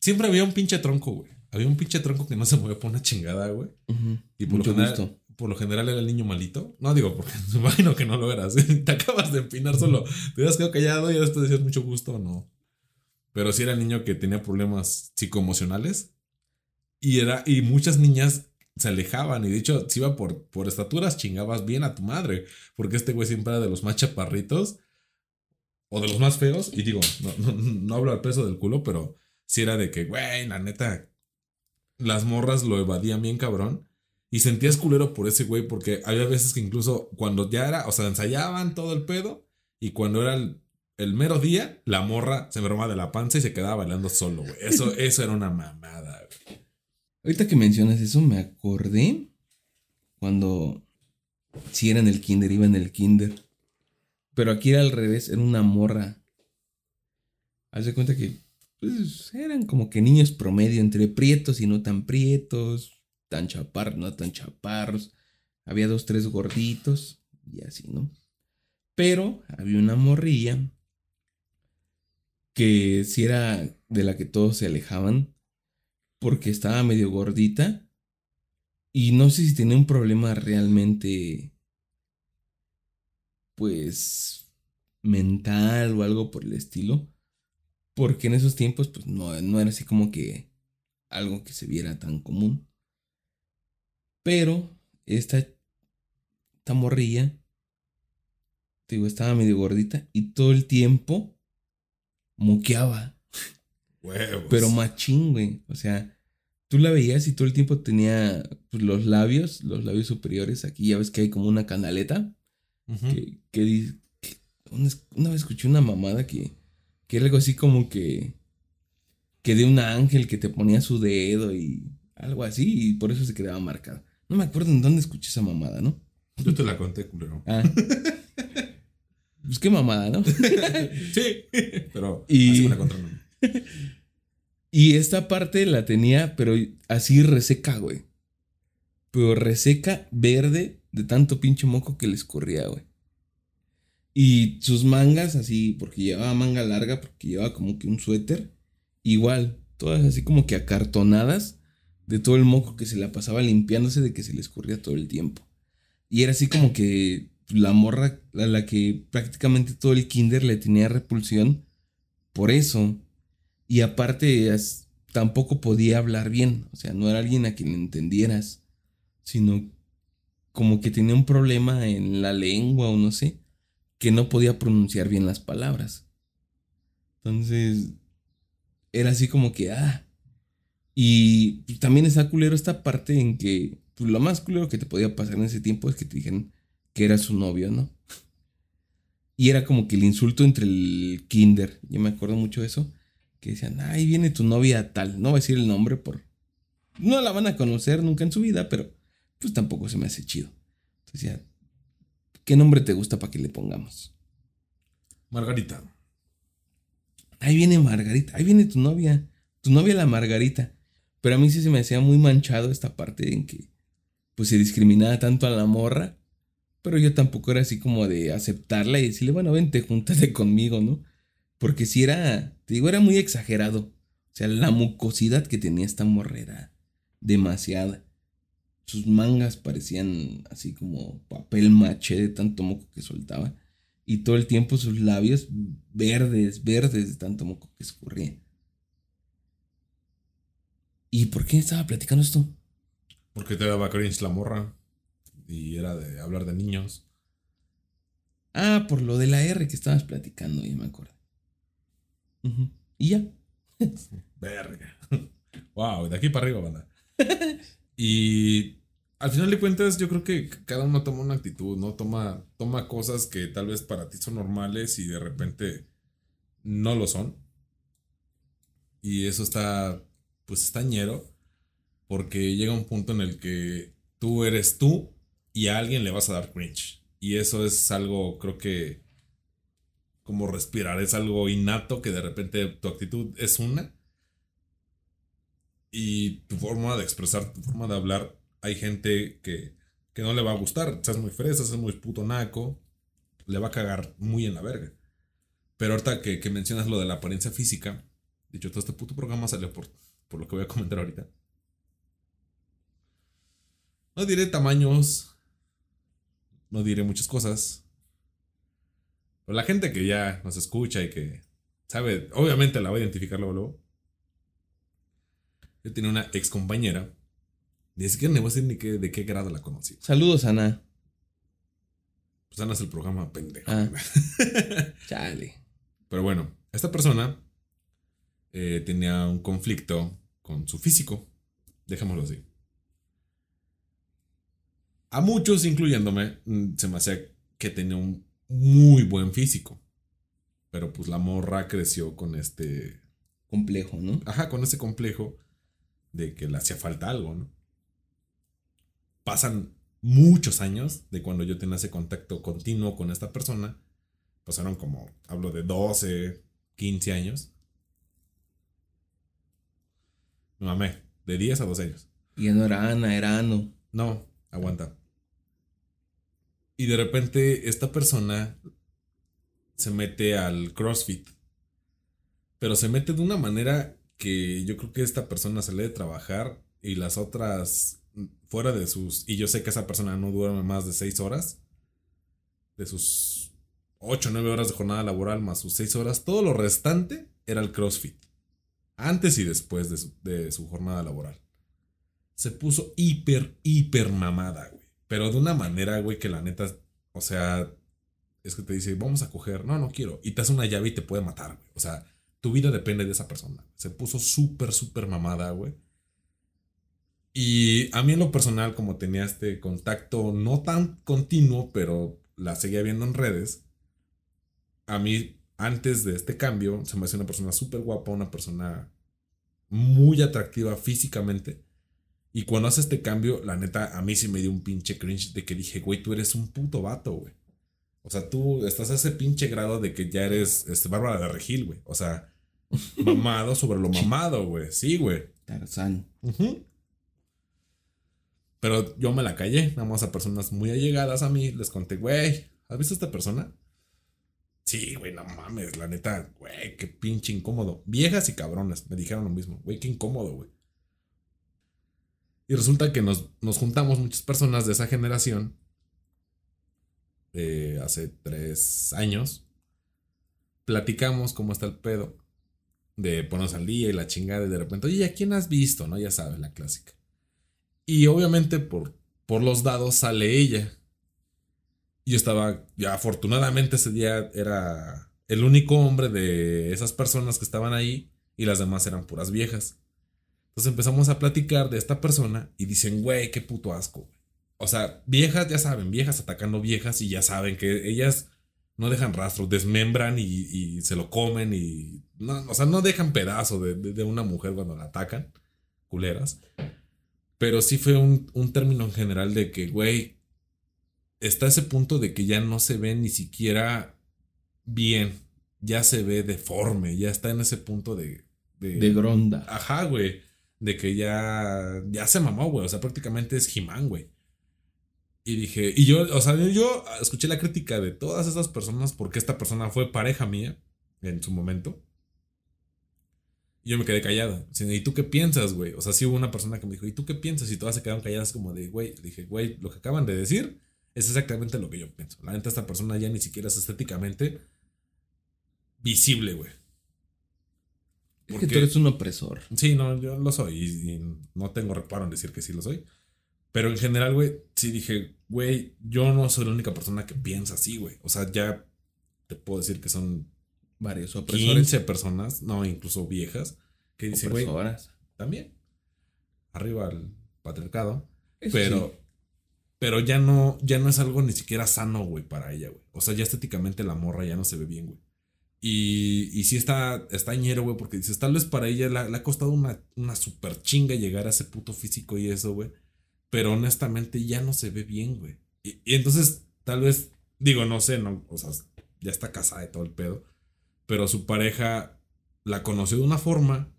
siempre había un pinche tronco, güey. Había un pinche tronco que no se movía por una chingada, güey. Y por Mucho lo, general, gusto. por lo general era el niño malito. No digo, porque me imagino que no lo eras. Te acabas de empinar solo. Te hubieras quedado callado y después decías mucho gusto o no. Pero sí era el niño que tenía problemas psicoemocionales. Y, era, y muchas niñas se alejaban. Y de hecho, si iba por, por estaturas, chingabas bien a tu madre. Porque este güey siempre era de los más chaparritos. O de los más feos. Y digo, no, no, no hablo al peso del culo, pero sí era de que, güey, la neta, las morras lo evadían bien cabrón. Y sentías culero por ese güey, porque había veces que incluso cuando ya era, o sea, ensayaban todo el pedo, y cuando era el, el mero día, la morra se enfermaba de la panza y se quedaba bailando solo, güey. Eso, eso era una mamada, güey. Ahorita que mencionas eso, me acordé cuando si era en el kinder, iba en el kinder. Pero aquí era al revés, era una morra. Haz de cuenta que pues, eran como que niños promedio, entre prietos y no tan prietos. tan chaparros, no tan chaparros. Había dos, tres gorditos y así, ¿no? Pero había una morrilla que si era de la que todos se alejaban porque estaba medio gordita y no sé si tenía un problema realmente pues mental o algo por el estilo porque en esos tiempos pues no, no era así como que algo que se viera tan común. Pero esta, esta morrilla te digo, estaba medio gordita y todo el tiempo moqueaba. Huevos. Pero machín, güey. O sea, tú la veías y todo el tiempo tenía pues, los labios, los labios superiores. Aquí ya ves que hay como una canaleta. Ujú. Que, que que una, una vez escuché una mamada que, que era algo así como que. Que de un ángel que te ponía su dedo y algo así. Y por eso se quedaba marcada. No me acuerdo en dónde escuché esa mamada, ¿no? Yo te la conté, culero. Ah. pues qué mamada, ¿no? sí, pero Y- así me la contaron. Y esta parte la tenía, pero así reseca, güey. Pero reseca, verde, de tanto pinche moco que le escurría, güey. Y sus mangas así, porque llevaba manga larga, porque llevaba como que un suéter. Igual, todas así como que acartonadas de todo el moco que se la pasaba limpiándose de que se le escurría todo el tiempo. Y era así como que la morra a la que prácticamente todo el kinder le tenía repulsión por eso. Y aparte, tampoco podía hablar bien. O sea, no era alguien a quien entendieras. Sino como que tenía un problema en la lengua o no sé. Que no podía pronunciar bien las palabras. Entonces, era así como que, ah. Y también está culero esta parte en que, pues lo más culero que te podía pasar en ese tiempo es que te dijeran que era su novio, ¿no? Y era como que el insulto entre el kinder. Yo me acuerdo mucho de eso que decían, ahí viene tu novia tal, no voy a decir el nombre por... No la van a conocer nunca en su vida, pero pues tampoco se me hace chido. Entonces decía, ¿qué nombre te gusta para que le pongamos? Margarita. Ahí viene Margarita, ahí viene tu novia, tu novia la Margarita. Pero a mí sí se me hacía muy manchado esta parte en que pues se discriminaba tanto a la morra, pero yo tampoco era así como de aceptarla y decirle, bueno, vente, júntate conmigo, ¿no? Porque si era, te digo, era muy exagerado. O sea, la mucosidad que tenía esta morra era demasiada. Sus mangas parecían así como papel maché de tanto moco que soltaba. Y todo el tiempo sus labios verdes, verdes de tanto moco que escurría. ¿Y por qué estaba platicando esto? Porque te daba cringe la morra. Y era de hablar de niños. Ah, por lo de la R que estabas platicando, ya me acuerdo. Y ya. Verga. Wow, de aquí para arriba, banda. Y al final de cuentas, yo creo que cada uno toma una actitud, ¿no? Toma, toma cosas que tal vez para ti son normales y de repente no lo son. Y eso está, pues está ñero. Porque llega un punto en el que tú eres tú y a alguien le vas a dar cringe. Y eso es algo, creo que, como respirar, es algo innato que de repente tu actitud es una y tu forma de expresar, tu forma de hablar, hay gente que, que no le va a gustar. Seas muy fresa, seas muy puto naco, le va a cagar muy en la verga. Pero ahorita que, que mencionas lo de la apariencia física, dicho todo este puto programa salió por, por lo que voy a comentar ahorita. No diré tamaños, no diré muchas cosas. Pero la gente que ya nos escucha y que sabe, obviamente la va a identificar luego. luego. Yo tenía una ex compañera. Ni siquiera me voy a decir ni qué, de qué grado la conocí. Saludos, Ana. Pues Ana es el programa pendejo. Ah. Chale. Pero bueno, esta persona eh, tenía un conflicto con su físico. Dejémoslo así. A muchos, incluyéndome, mm, se me hacía que tenía un muy buen físico. Pero pues la morra creció con este. Complejo, ¿no? Ajá, con ese complejo de que le hacía falta algo, ¿no? Pasan muchos años de cuando yo tenía ese contacto continuo con esta persona. Pasaron como, hablo de 12, 15 años. Me mamé, de 10 a 12 años. Y no era Ana, era Ano. No, aguanta. Y de repente esta persona se mete al CrossFit. Pero se mete de una manera que yo creo que esta persona sale de trabajar y las otras fuera de sus... Y yo sé que esa persona no duerme más de seis horas. De sus 8 o 9 horas de jornada laboral más sus 6 horas. Todo lo restante era el CrossFit. Antes y después de su, de su jornada laboral. Se puso hiper, hiper mamada, güey. Pero de una manera, güey, que la neta... O sea... Es que te dice, vamos a coger. No, no quiero. Y te hace una llave y te puede matar, güey. O sea, tu vida depende de esa persona. Se puso súper, súper mamada, güey. Y a mí en lo personal, como tenía este contacto no tan continuo, pero la seguía viendo en redes, a mí antes de este cambio se me hacía una persona súper guapa, una persona muy atractiva físicamente. Y cuando hace este cambio, la neta, a mí sí me dio un pinche cringe de que dije, güey, tú eres un puto vato, güey. O sea, tú estás a ese pinche grado de que ya eres este, Bárbara de Regil, güey. O sea, mamado sobre lo mamado, güey. Sí, güey. Tarzán. Pero yo me la callé, nada más a personas muy allegadas a mí. Les conté, güey, ¿has visto a esta persona? Sí, güey, no mames, la neta, güey, qué pinche incómodo. Viejas y cabrones me dijeron lo mismo, güey, qué incómodo, güey. Y resulta que nos, nos juntamos muchas personas de esa generación, eh, hace tres años, platicamos cómo está el pedo, de ponernos al día y la chingada, y de repente, oye, ¿a quién has visto? ¿No? Ya sabes, la clásica. Y obviamente por, por los dados sale ella. Y yo estaba, ya afortunadamente ese día era el único hombre de esas personas que estaban ahí y las demás eran puras viejas. Entonces empezamos a platicar de esta persona y dicen, güey, qué puto asco. O sea, viejas, ya saben, viejas atacando viejas y ya saben que ellas no dejan rastros, desmembran y, se lo comen y... No, o sea, no dejan pedazo de, de, una mujer cuando la atacan, culeras. Pero sí fue un, un término en general de que, güey, está ese punto de que ya no se ve ni siquiera bien, ya se ve deforme, ya está en ese punto de... De, gronda. Ajá, güey. De que ya, ya se mamó, güey. O sea, prácticamente es Jimán, güey. Y dije, y yo, o sea, yo escuché la crítica de todas esas personas porque esta persona fue pareja mía en su momento. Y yo me quedé callado. ¿Y tú qué piensas, güey? O sea, sí hubo una persona que me dijo, ¿y tú qué piensas? Y todas se quedaron calladas como de, güey. Dije, güey, lo que acaban de decir es exactamente lo que yo pienso. La neta, esta persona ya ni siquiera es estéticamente visible, güey. Es que tú eres un opresor. Sí, no, yo lo soy. Y, no tengo reparo en decir que sí lo soy. Pero en general, güey, sí dije, güey, yo no soy la única persona que piensa así, güey. O sea, ya te puedo decir que son varios opresores. 15 personas, no, incluso viejas, que dicen, güey, también. Arriba el patriarcado. pero, pero ya no, ya no es algo ni siquiera sano, güey, para ella, güey. O sea, ya estéticamente la morra ya no se ve bien, güey. Y, y sí está, está güey, porque dices, tal vez para ella le, ha costado una, una super chinga llegar a ese puto físico y eso, güey. Pero honestamente ya no se ve bien, güey. Y, y, entonces, tal vez, digo, no sé, no, o sea, ya está casada y todo el pedo. Pero su pareja la conoció de una forma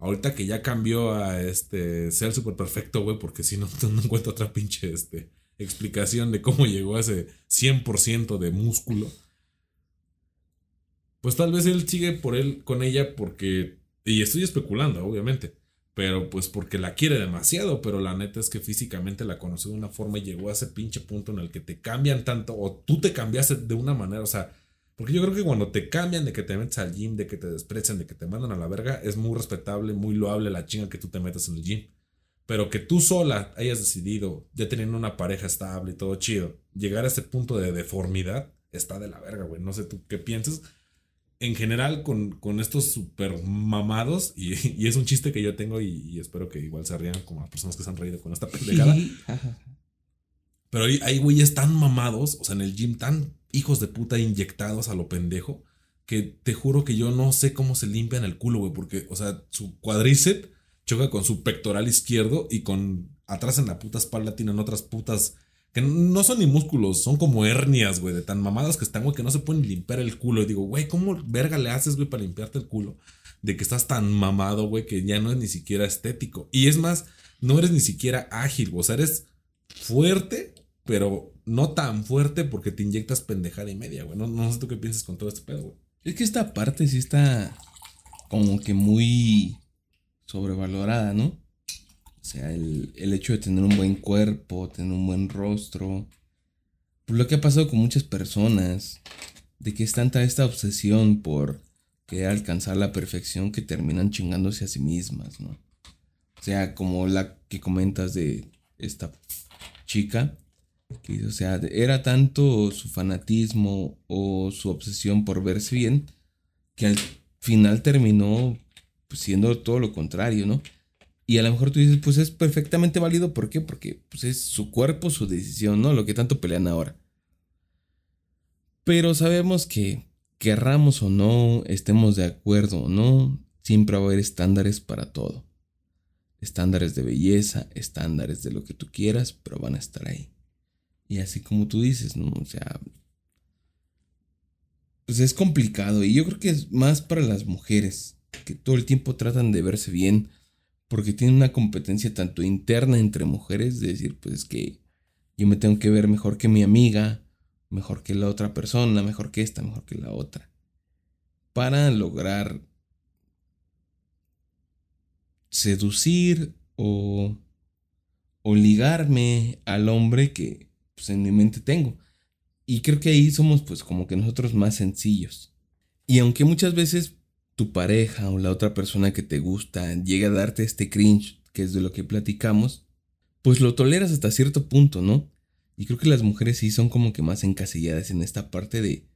Ahorita que ya cambió a este ser súper perfecto, güey, porque si no, no encuentro otra pinche este, explicación de cómo llegó a ese 100% de músculo. Pues tal vez él sigue por él con ella porque y estoy especulando, obviamente, pero pues porque la quiere demasiado, pero la neta es que físicamente la conoció de una forma y llegó a ese pinche punto en el que te cambian tanto o tú te cambiaste de una manera, o sea, porque yo creo que cuando te cambian de que te metes al gym, de que te desprecian, de que te mandan a la verga, es muy respetable, muy loable la chinga que tú te metas en el gym. Pero que tú sola hayas decidido, ya teniendo una pareja estable y todo chido, llegar a ese punto de deformidad, está de la verga, güey. No sé tú qué piensas. En general, con, con estos super mamados, y, es un chiste que yo tengo y, espero que igual se rían como las personas que se han reído con esta pendejada. Pero hay, hay güeyes tan mamados, o sea, en el gym tan hijos de puta inyectados a lo pendejo, que te juro que yo no sé cómo se limpian el culo, güey, porque, o sea, su cuadríceps choca con su pectoral izquierdo y con atrás en la puta espalda tienen otras putas que no son ni músculos, son como hernias, güey, de tan mamadas que están, güey, que no se pueden limpiar el culo. Y digo, güey, ¿cómo verga le haces, güey, para limpiarte el culo? De que estás tan mamado, güey, que ya no es ni siquiera estético. Y es más, no eres ni siquiera ágil, o sea, eres fuerte, pero no tan fuerte porque te inyectas pendejada y media, güey. No, no sé tú qué piensas con todo este pedo, güey. Es que esta parte sí está como que muy sobrevalorada, ¿no? Sea, el, el hecho de tener un buen cuerpo, tener un buen rostro. Pues lo que ha pasado con muchas personas, de que es tanta esta obsesión por querer alcanzar la perfección que terminan chingándose a sí mismas, ¿no? O sea, como la que comentas de esta chica, que, o sea, era tanto su fanatismo o su obsesión por verse bien, que al final terminó pues, siendo todo lo contrario, ¿no? Y a lo mejor tú dices, pues es perfectamente válido, ¿por qué? Porque pues, es su cuerpo, su decisión, ¿no? Lo que tanto pelean ahora. Pero sabemos que, querramos o no, estemos de acuerdo o no, siempre va a haber estándares para todo. Estándares de belleza, estándares de lo que tú quieras, pero van a estar ahí. Y así como tú dices, ¿no? O sea, pues es complicado. Y yo creo que es más para las mujeres, que todo el tiempo tratan de verse bien, porque tienen una competencia tanto interna entre mujeres, de decir, pues es que yo me tengo que ver mejor que mi amiga, mejor que la otra persona, mejor que esta, mejor que la otra. Para lograr seducir o, o ligarme al hombre que pues, en mi mente tengo. Y creo que ahí somos pues como que nosotros más sencillos. Y aunque muchas veces tu pareja o la otra persona que te gusta llega a darte este cringe, que es de lo que platicamos, pues lo toleras hasta cierto punto, ¿no? Y creo que las mujeres sí son como que más encasilladas en esta parte de...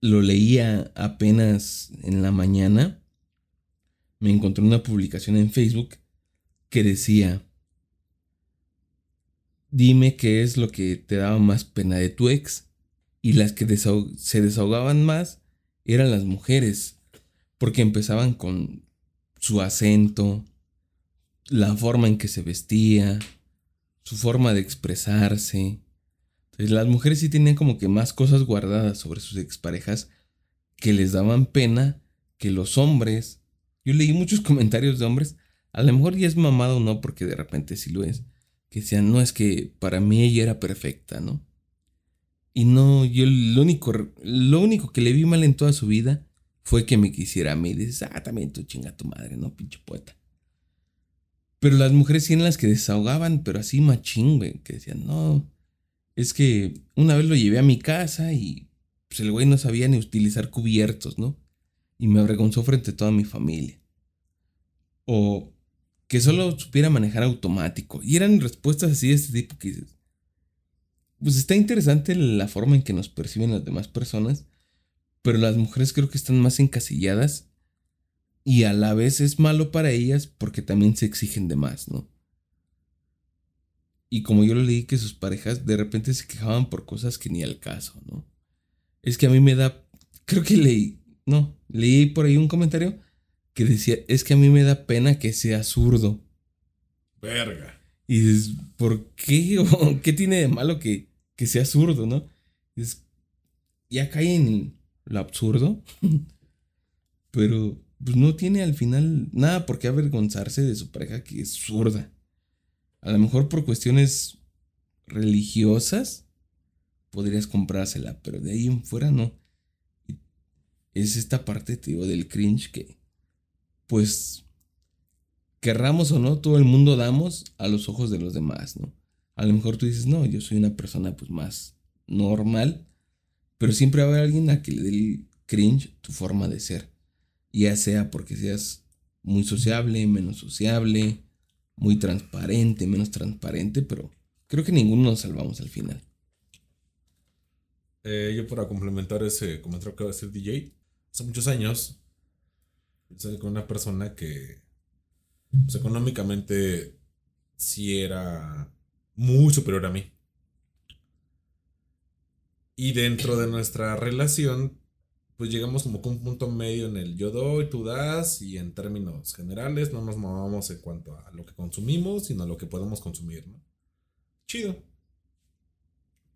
Lo leía apenas en la mañana. Me encontré una publicación en Facebook que decía, dime qué es lo que te daba más pena de tu ex. Y las que se desahogaban más eran las mujeres, porque empezaban con su acento, la forma en que se vestía, su forma de expresarse. Entonces las mujeres sí tenían como que más cosas guardadas sobre sus exparejas que les daban pena que los hombres. Yo leí muchos comentarios de hombres, a lo mejor ya es mamado o no, porque de repente sí lo es que decían, no, es que para mí ella era perfecta, ¿no? Y no, yo lo único, lo único que le vi mal en toda su vida fue que me quisiera a mí. dices, ah, también tú chinga tu madre, ¿no? Pinche poeta. Pero las mujeres sí eran las que desahogaban, pero así machín, güey, que decían, no, es que una vez lo llevé a mi casa y pues el güey no sabía ni utilizar cubiertos, ¿no? Y me avergonzó frente a toda mi familia. O que solo supiera manejar automático. Y eran respuestas así de este tipo que dices. Pues está interesante la forma en que nos perciben las demás personas, pero las mujeres creo que están más encasilladas y a la vez es malo para ellas porque también se exigen de más, ¿no? Y como yo lo leí que sus parejas de repente se quejaban por cosas que ni al caso, ¿no? Es que a mí me da, creo que leí, no, leí por ahí un comentario que decía, es que a mí me da pena que sea zurdo. Verga. Y dices, ¿por qué? ¿Qué tiene de malo que, que sea zurdo, no? Es, ya cae en lo absurdo, pero pues no tiene al final nada por qué avergonzarse de su pareja que es zurda. A lo mejor por cuestiones religiosas podrías comprársela, pero de ahí en fuera no. Es esta parte, te del cringe que pues, querramos o no, todo el mundo damos a los ojos de los demás, ¿no? A lo mejor tú dices, no, yo soy una persona pues más normal, pero siempre va a haber alguien a que le dé el cringe tu forma de ser. Ya sea porque seas muy sociable, menos sociable, muy transparente, menos transparente, pero creo que ninguno nos salvamos al final. Eh, yo para complementar ese comentario que va a decir DJ, hace muchos años con una persona que pues, económicamente sí era muy superior a mí. Y dentro de nuestra relación, pues llegamos como con un punto medio en el yo doy, tú das, y en términos generales no nos movamos en cuanto a lo que consumimos, sino a lo que podemos consumir, ¿no? Chido.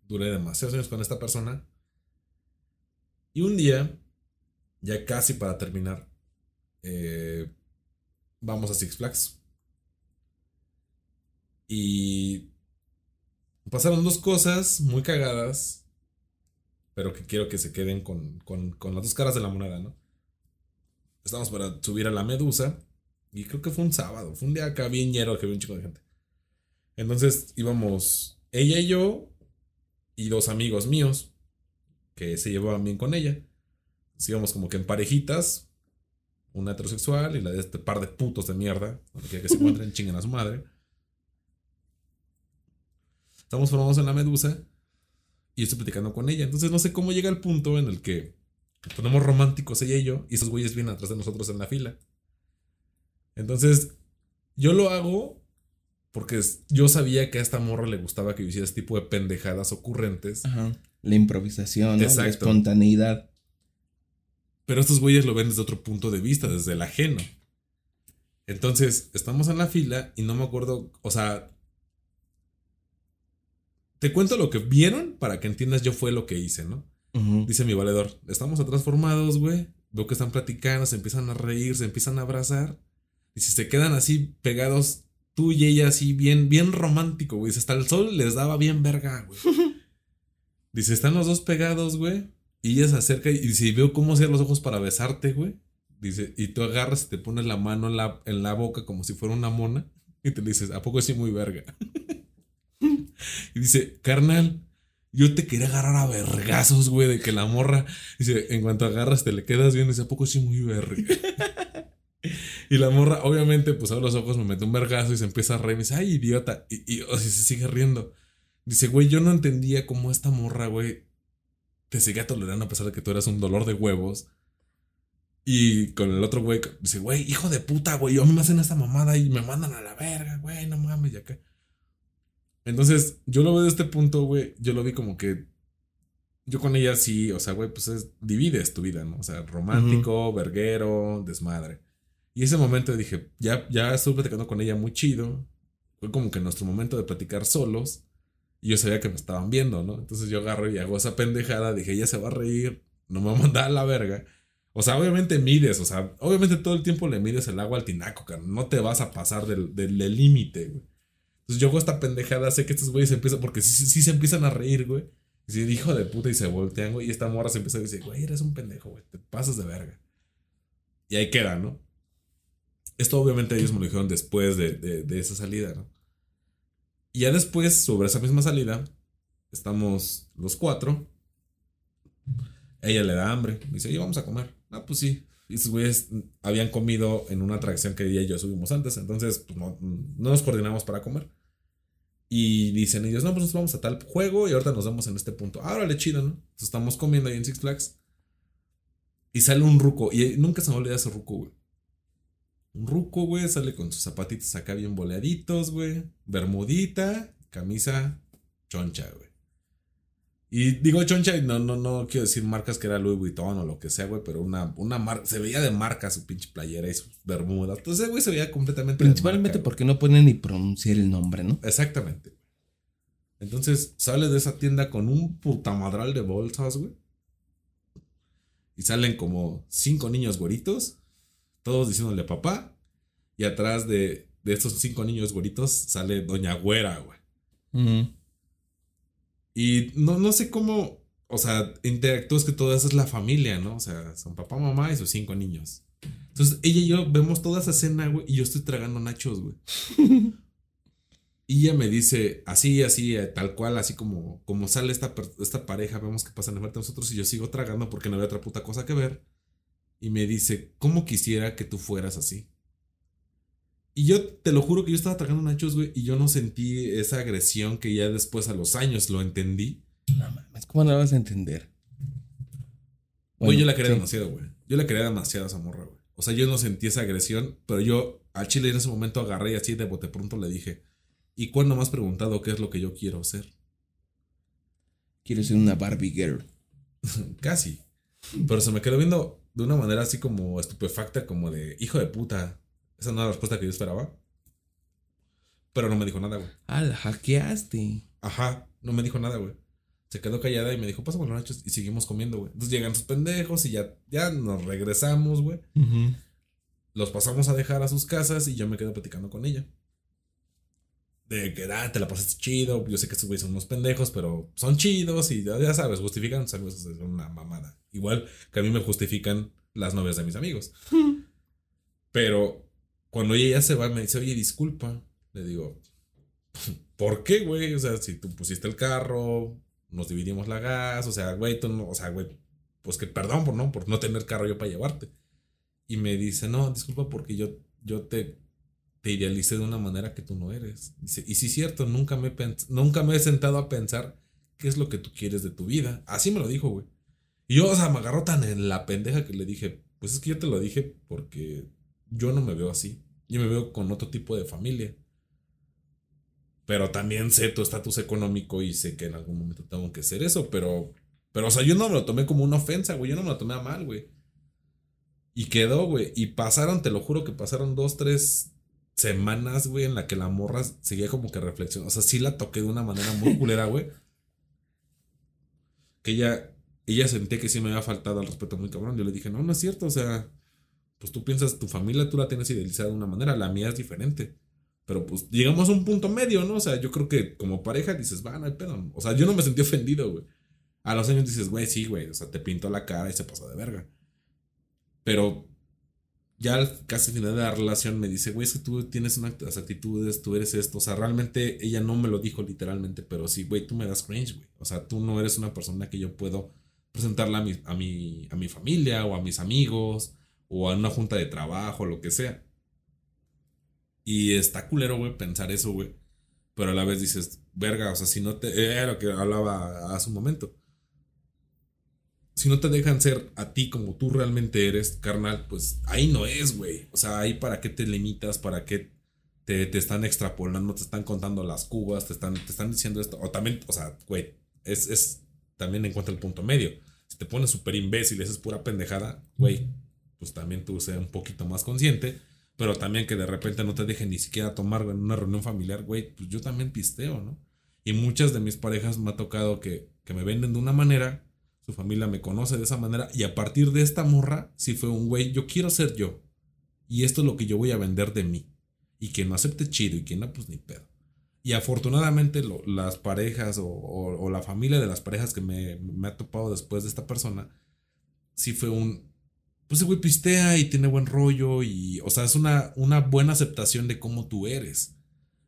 Duré demasiados años con esta persona. Y un día, ya casi para terminar, eh, vamos a Six Flags. Y pasaron dos cosas muy cagadas, pero que quiero que se queden con, con, con las dos caras de la moneda, ¿no? Estamos para subir a la Medusa y creo que fue un sábado, fue un día acá bien que había un chico de gente. Entonces íbamos ella y yo y dos amigos míos que se llevaban bien con ella. Entonces, íbamos como que en parejitas, una heterosexual y la de este par de putos de mierda, quiera que se encuentren, chinguen a su madre. Estamos formados en la medusa y yo estoy platicando con ella. Entonces no sé cómo llega el punto en el que nos ponemos románticos ella y yo y esos güeyes vienen atrás de nosotros en la fila. Entonces yo lo hago porque yo sabía que a esta morra le gustaba que yo hiciera este tipo de pendejadas ocurrentes. Ajá. La improvisación, ¿no? la espontaneidad. Pero estos güeyes lo ven desde otro punto de vista, desde el ajeno. Entonces, estamos en la fila y no me acuerdo, o sea, te cuento lo que vieron para que entiendas yo fue lo que hice, ¿no? Dice mi valedor, estamos atrás formados, güey. Veo que están platicando, se empiezan a reír, se empiezan a abrazar. Y si se quedan así pegados, tú y ella así bien, bien romántico, güey. Dice, hasta el sol les daba bien verga, güey. Dice, están los dos pegados, güey. Y ella se acerca y dice, y veo cómo cierra los ojos para besarte, güey. Dice, y tú agarras y te pones la mano en la, en la boca como si fuera una mona. Y te dices, ¿a poco así muy verga? y dice, carnal, yo te quería agarrar a vergazos, güey, de que la morra. Dice, en cuanto agarras, te le quedas bien. Dice, ¿a poco sí muy verga? y la morra, obviamente, pues abre los ojos, me mete un vergazo y se empieza a reír. Me dice, ay, idiota. Y, y o sea, se sigue riendo. Dice, güey, yo no entendía cómo esta morra, güey, te seguía tolerando a pesar de que tú eras un dolor de huevos. Y con el otro güey, dice, güey, hijo de puta, güey, mí me hacen esta mamada y me mandan a la verga, güey, no mames, y acá. Entonces, yo lo veo de este punto, güey, yo lo vi como que yo con ella sí, o sea, güey, pues es, divides tu vida, ¿no? O sea, romántico, verguero, desmadre. Y ese momento dije, ya, ya estuve platicando con ella muy chido. Fue como que nuestro momento de platicar solos. Y yo sabía que me estaban viendo, ¿no? Entonces yo agarro y hago esa pendejada. Dije, ella se va a reír, no me va a mandar a la verga. O sea, obviamente mides, o sea, obviamente todo el tiempo le mides el agua al tinaco, cara. No te vas a pasar del del- del límite, güey. Entonces yo hago esta pendejada, sé que estos güeyes empiezan, porque sí, sí se empiezan a reír, güey. Y hijo de puta, y se voltean, güey. Y esta morra se empieza a decir, güey, eres un pendejo, güey. Te pasas de verga. Y ahí queda, ¿no? Esto obviamente ellos me lo dijeron después de, de- esa salida, ¿no? Y ya después, sobre esa misma salida, estamos los cuatro. Ella le da hambre. Dice, oye, vamos a comer. Ah, pues sí. Y esos güeyes habían comido en una atracción que ella y yo subimos antes. Entonces, pues no, no nos coordinamos para comer. Y dicen ellos, no, pues nos vamos a tal juego y ahorita nos vemos en este punto. Ah, órale, chido, ¿no? Entonces estamos comiendo ahí en Six Flags. Y sale un ruco. Y nunca se me olvida ese ruco, güey. Un ruco, güey, sale con sus zapatitos acá bien boleaditos, güey. Bermudita, camisa choncha, güey. Y digo choncha y no, no, no quiero decir marcas que era Louis Vuitton o lo que sea, güey, pero una, una marca, se veía de marca su pinche playera y sus bermudas. Entonces, güey, se veía completamente Principalmente marca, porque no pueden ni pronunciar el nombre, ¿no? Exactamente. Entonces sale de esa tienda con un putamadral de bolsas, güey. Y salen como cinco niños güeritos, todos diciéndole papá. Y atrás de, de estos cinco niños güeritos sale Doña Güera, güey. Y no, no sé cómo, o sea, interactúas que toda esa es la familia, ¿no? O sea, son papá, mamá y sus cinco niños. Entonces ella y yo vemos toda esa escena, güey, y yo estoy tragando nachos, güey. Y ella me dice, así, así, eh, tal cual, así como, como sale esta, esta pareja, vemos que pasan enfrente de nosotros y yo sigo tragando porque no había otra puta cosa que ver. Y me dice, ¿cómo quisiera que tú fueras así? Y yo te lo juro que yo estaba tragando nachos, güey, y yo no sentí esa agresión que ya después a los años lo entendí. No mames, ¿cómo no lo vas a entender? Güey, Bueno, yo la quería sí. demasiado, güey. Yo la quería demasiado a esa morra, güey. O sea, yo no sentí esa agresión, pero yo al chile en ese momento agarré y así de bote pronto le dije, ¿y cuándo me has preguntado qué es lo que yo quiero ser? Quiero ser una Barbie girl. Casi. Pero se me quedó viendo de una manera así como estupefacta, como de, hijo de puta. Esa no era la respuesta que yo esperaba. Pero no me dijo nada, güey. Ah, la hackeaste. Ajá, no me dijo nada, güey. Se quedó callada y me dijo, pásame los nachos y seguimos comiendo, güey. Entonces llegan sus pendejos y ya, ya nos regresamos, güey. Los pasamos a dejar a sus casas y yo me quedo platicando con ella. de que ah, te la pasaste chido, yo sé que estos güeyes son unos pendejos, pero son chidos y ya sabes, justifican sus amigos, es una mamada. Igual que a mí me justifican las novias de mis amigos. pero cuando ella ya se va, me dice, oye, disculpa. Le digo, ¿por qué, güey? O sea, si tú pusiste el carro, nos dividimos la gas, o sea, güey, tú no, o sea, güey, pues que perdón por no, por no tener carro yo para llevarte. Y me dice, no, disculpa porque yo, yo te, te idealicé de una manera que tú no eres. Dice, y sí es cierto, nunca me, nunca me he sentado a pensar qué es lo que tú quieres de tu vida. Así me lo dijo, güey. Y yo, o sea, me agarró tan en la pendeja que le dije, pues es que yo te lo dije porque yo no me veo así. Yo me veo con otro tipo de familia. Pero también sé tu estatus económico y sé que en algún momento tengo que hacer eso. Pero, pero, o sea, yo no me lo tomé como una ofensa, güey. Yo no me lo tomé a mal, güey. Y quedó, güey. Y pasaron, te lo juro que pasaron dos, tres semanas, güey, en la que la morra seguía como que reflexionando. O sea, sí la toqué de una manera muy culera, güey. Que ella, ella sentía que sí me había faltado al respeto muy cabrón. Yo le dije, no, no es cierto. O sea, pues tú piensas, tu familia tú la tienes idealizada de una manera, la mía es diferente. Pero pues llegamos a un punto medio, ¿no? O sea, yo creo que como pareja dices, va, no hay pedo. O sea, yo no me sentí ofendido, güey. A los años dices, güey, sí, güey. O sea, te pintó la cara y se pasó de verga. Pero ya casi al final de la relación me dice, güey, es que tú tienes unas actitudes, tú eres esto. O sea, realmente ella no me lo dijo literalmente, pero sí, güey, tú me das cringe, güey. O sea, tú no eres una persona que yo puedo presentarla a mi, a mi, a mi familia o a mis amigos o a una junta de trabajo, lo que sea. Y está culero, güey, pensar eso, güey. Pero a la vez dices, verga, o sea, si no te. Era lo que hablaba hace un momento. Si no te dejan ser a ti como tú realmente eres, carnal, pues ahí no es, güey. O sea, ahí para qué te limitas, para qué te, te, están extrapolando, te están contando las cubas, te están, te están diciendo esto. O también, o sea, güey, es, es también encuentra el punto medio. Si te pones súper imbécil y es pura pendejada, güey, pues también tú seas un poquito más consciente. Pero también que de repente no te dejen ni siquiera tomar en una reunión familiar, güey, pues yo también pisteo, ¿no? Y muchas de mis parejas me ha tocado que, que me venden de una manera, su familia me conoce de esa manera, y a partir de esta morra, si fue un güey, yo quiero ser yo. Y esto es lo que yo voy a vender de mí. Y quien no acepte chido y quien no, pues ni pedo. Y afortunadamente las parejas o, o, la familia de las parejas que me, me ha topado después de esta persona, sí fue un, pues ese güey pistea y tiene buen rollo y, o sea, es una, una buena aceptación de cómo tú eres.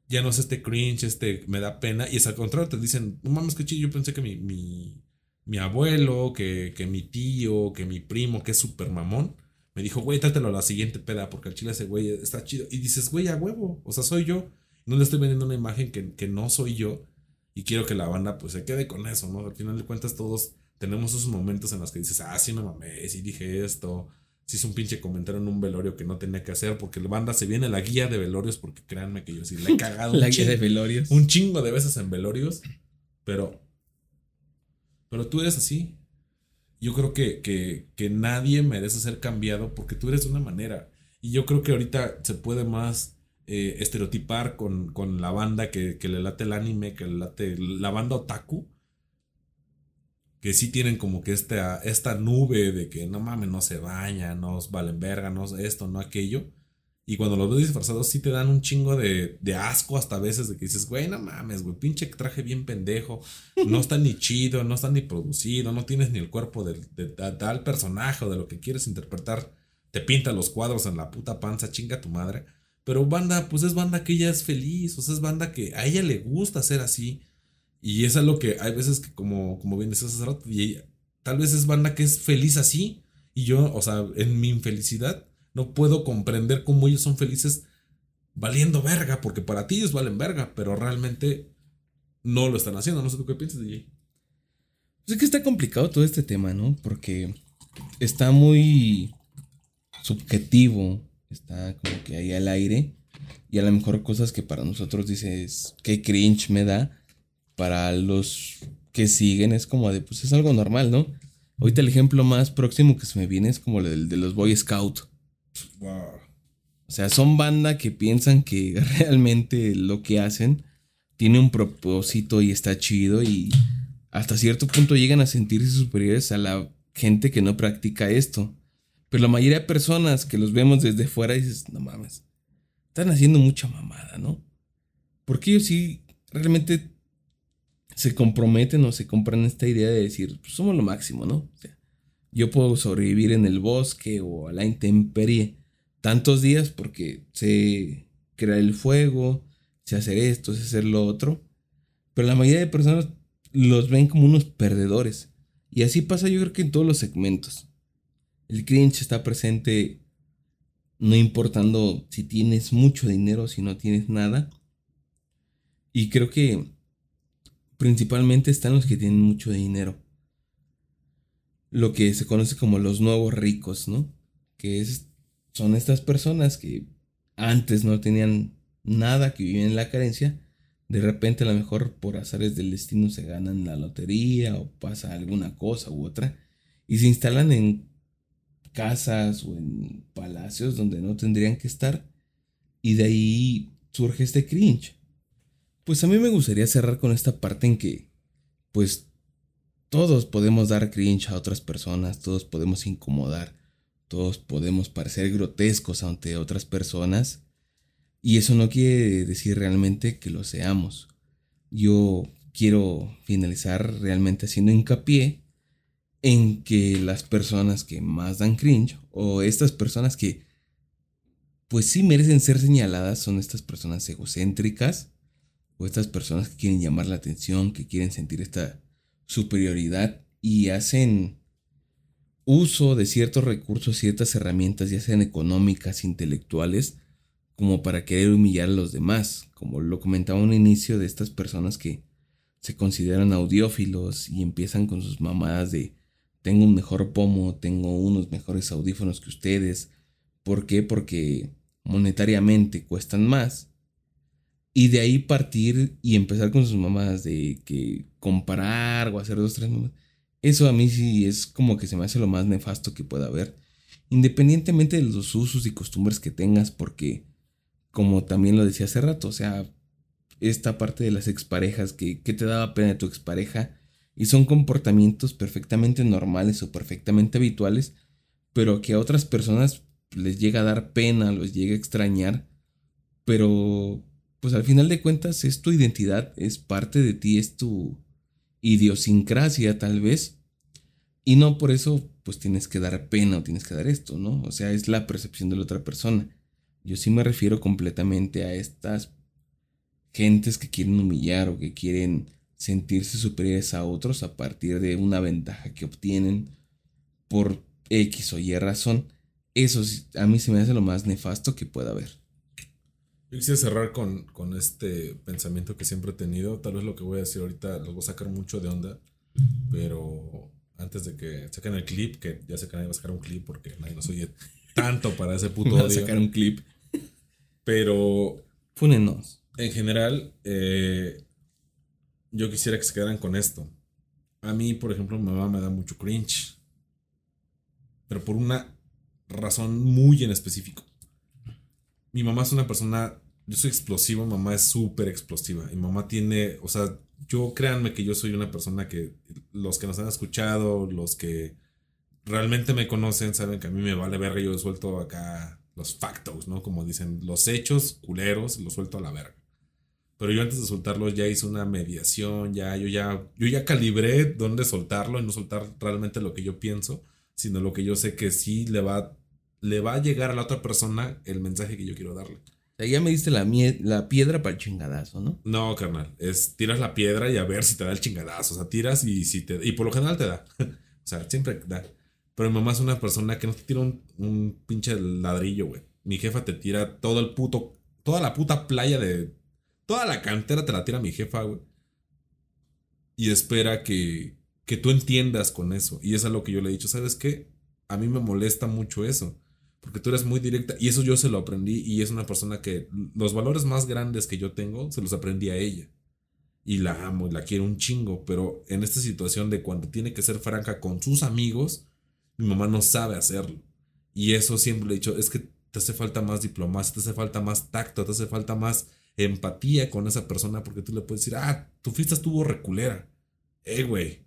Ya no es este cringe, este me da pena. Y es al contrario, te dicen, no mames, que chido, yo pensé que mi, mi, mi abuelo, que, que, mi tío, que mi primo, que es súper mamón, me dijo, güey, trátelo a la siguiente peda, porque al chile ese güey está chido. Y dices, güey, a huevo, o sea, soy yo. No le estoy vendiendo una imagen que, que no soy yo. Y quiero que la banda pues se quede con eso, ¿no? Al final de cuentas todos tenemos esos momentos en los que dices, ah, sí me mamé, sí dije esto, sí hice un pinche comentario en un velorio que no tenía que hacer, porque la banda se viene la guía de velorios, porque créanme que yo sí le he cagado. la guía de velorios. Un chingo de veces en velorios, pero, pero tú eres así. Yo creo que, que, que nadie merece ser cambiado porque tú eres de una manera. Y yo creo que ahorita se puede más eh, estereotipar con, con, la banda que, que, le late el anime, que le late la banda otaku que sí tienen como que esta, esta nube de que no mames, no se bañan, no valen verga, no esto, no aquello. Y cuando los ves disfrazados sí te dan un chingo de, de asco hasta veces de que dices, güey, no mames, güey, pinche traje bien pendejo, no está ni chido, no está ni producido, no tienes ni el cuerpo de, de, tal personaje o de lo que quieres interpretar, te pinta los cuadros en la puta panza, chinga tu madre. Pero banda, pues es banda que ella es feliz, o sea, es banda que a ella le gusta ser así. Y es algo que hay veces que, como, como bien decías hace rato, y tal vez es banda que es feliz así. Y yo, o sea, en mi infelicidad, no puedo comprender cómo ellos son felices valiendo verga, porque para ti ellos valen verga, pero realmente no lo están haciendo. No sé tú qué piensas, DJ. Pues es que está complicado todo este tema, ¿no? Porque está muy subjetivo, está como que ahí al aire, y a lo mejor cosas que para nosotros dices, qué cringe me da, para los que siguen es como de, pues es algo normal, ¿no? Ahorita el ejemplo más próximo que se me viene es como el de los Boy Scout. Wow. O sea, son banda que piensan que realmente lo que hacen tiene un propósito y está chido y hasta cierto punto llegan a sentirse superiores a la gente que no practica esto. Pero la mayoría de personas que los vemos desde fuera dices, no mames, están haciendo mucha mamada, ¿no? Porque ellos sí realmente se comprometen o se compran esta idea de decir, pues somos lo máximo, ¿no? O sea, yo puedo sobrevivir en el bosque o a la intemperie tantos días porque sé crear el fuego, sé hacer esto, sé hacer lo otro. Pero la mayoría de personas los ven como unos perdedores. Y así pasa yo creo que en todos los segmentos. El cringe está presente no importando si tienes mucho dinero o si no tienes nada. Y creo que principalmente están los que tienen mucho dinero. Lo que se conoce como los nuevos ricos, ¿no? Que es, son estas personas que antes no tenían nada, que viven en la carencia. De repente a lo mejor por azares del destino se ganan la lotería o pasa alguna cosa u otra. Y se instalan en casas o en palacios donde no tendrían que estar. Y de ahí surge este cringe. Pues a mí me gustaría cerrar con esta parte en que, pues, todos podemos dar cringe a otras personas, todos podemos incomodar, todos podemos parecer grotescos ante otras personas. Y eso no quiere decir realmente que lo seamos. Yo quiero finalizar realmente haciendo hincapié en que las personas que más dan cringe o estas personas que pues sí merecen ser señaladas son estas personas egocéntricas o estas personas que quieren llamar la atención, que quieren sentir esta superioridad y hacen uso de ciertos recursos, ciertas herramientas, ya sean económicas, intelectuales, como para querer humillar a los demás, como lo comentaba un inicio de estas personas que se consideran audiófilos y empiezan con sus mamadas de tengo un mejor pomo, tengo unos mejores audífonos que ustedes. ¿Por qué? Porque monetariamente cuestan más. Y de ahí partir y empezar con sus mamás de que comparar o hacer dos, tres mamás. Eso a mí sí es como que se me hace lo más nefasto que pueda haber. Independientemente de los usos y costumbres que tengas, porque, como también lo decía hace rato, o sea, esta parte de las exparejas, que, que te daba pena de tu expareja, y son comportamientos perfectamente normales o perfectamente habituales, pero que a otras personas les llega a dar pena, los llega a extrañar, pero pues al final de cuentas es tu identidad, es parte de ti, es tu idiosincrasia tal vez, y no por eso pues tienes que dar pena o tienes que dar esto, ¿no? O sea, es la percepción de la otra persona. Yo sí me refiero completamente a estas gentes que quieren humillar o que quieren sentirse superiores a otros a partir de una ventaja que obtienen por X o Y razón, eso a mí se me hace lo más nefasto que pueda haber. Yo quisiera cerrar con, con, este pensamiento que siempre he tenido. Tal vez lo que voy a decir ahorita lo voy a sacar mucho de onda, pero antes de que saquen el clip, que ya sé que nadie va a sacar un clip porque nadie nos oye tanto para ese puto odio. sacar un clip. Pero. Fúnenos. En general, eh, yo quisiera que se quedaran con esto. A mí, por ejemplo, mi mamá me da mucho cringe. Pero por una razón muy en específico. Mi mamá es una persona, yo soy explosivo, mamá es súper explosiva. Y mamá tiene, o sea, yo créanme que yo soy una persona que los que nos han escuchado, los que realmente me conocen, saben que a mí me vale verga, yo suelto acá los factos, ¿no? Como dicen, los hechos culeros, los suelto a la verga. Pero yo antes de soltarlo ya hice una mediación, ya yo ya yo ya calibré dónde soltarlo y no soltar realmente lo que yo pienso, sino lo que yo sé que sí le va le va a llegar a la otra persona el mensaje que yo quiero darle. O sea, ya me diste la, la piedra para el chingadazo, ¿no? No, carnal, es tiras la piedra y a ver si te da el chingadazo, o sea, tiras y si te y por lo general te da. o sea, siempre da. Pero mi mamá es una persona que no te tira un, un pinche ladrillo, güey. Mi jefa te tira todo el puto toda la puta playa de Toda la cantera te la tira mi jefa, güey. Y espera que, que tú entiendas con eso. Y eso es lo que yo le he dicho. ¿Sabes qué? A mí me molesta mucho eso. Porque tú eres muy directa. Y eso yo se lo aprendí. Y es una persona que los valores más grandes que yo tengo, se los aprendí a ella. Y la amo y la quiero un chingo. Pero en esta situación de cuando tiene que ser franca con sus amigos, mi mamá no sabe hacerlo. Y eso siempre le he dicho, es que te hace falta más diplomacia, te hace falta más tacto, te hace falta más empatía con esa persona porque tú le puedes decir, ah, tu fiesta estuvo reculera. Eh, güey,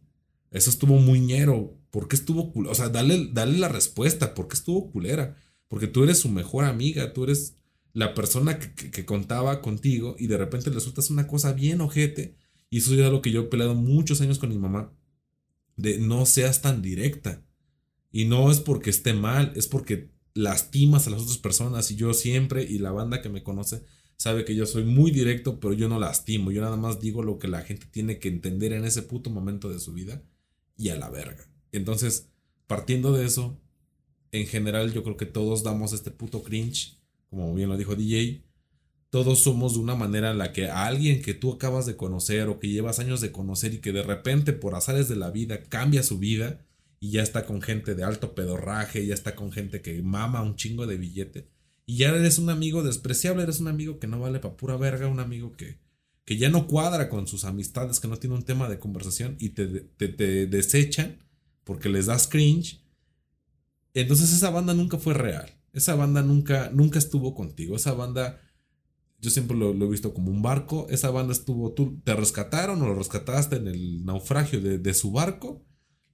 eso estuvo muy ñero. ¿Por qué estuvo culera? O sea, dale, dale la respuesta. ¿Por qué estuvo culera? Porque tú eres su mejor amiga, tú eres la persona que, contaba contigo y de repente le sueltas una cosa bien ojete. Y eso es algo que yo he peleado muchos años con mi mamá. De no seas tan directa. Y no es porque esté mal, es porque lastimas a las otras personas. Y yo siempre, y la banda que me conoce, sabe que yo soy muy directo, pero yo no lastimo. Yo nada más digo lo que la gente tiene que entender en ese puto momento de su vida. Y a la verga. Entonces, partiendo de eso, en general yo creo que todos damos este puto cringe, como bien lo dijo DJ. Todos somos de una manera en la que a alguien que tú acabas de conocer o que llevas años de conocer y que de repente por azares de la vida cambia su vida y ya está con gente de alto pedorraje, ya está con gente que mama un chingo de billete y ya eres un amigo despreciable, eres un amigo que no vale pa' pura verga, un amigo que, que ya no cuadra con sus amistades, que no tiene un tema de conversación y te, te, te desechan porque les das cringe entonces esa banda nunca fue real. Esa banda nunca, nunca estuvo contigo. Esa banda, yo siempre lo, he visto como un barco. Esa banda estuvo, tú te rescataron o lo rescataste en el naufragio de, su barco.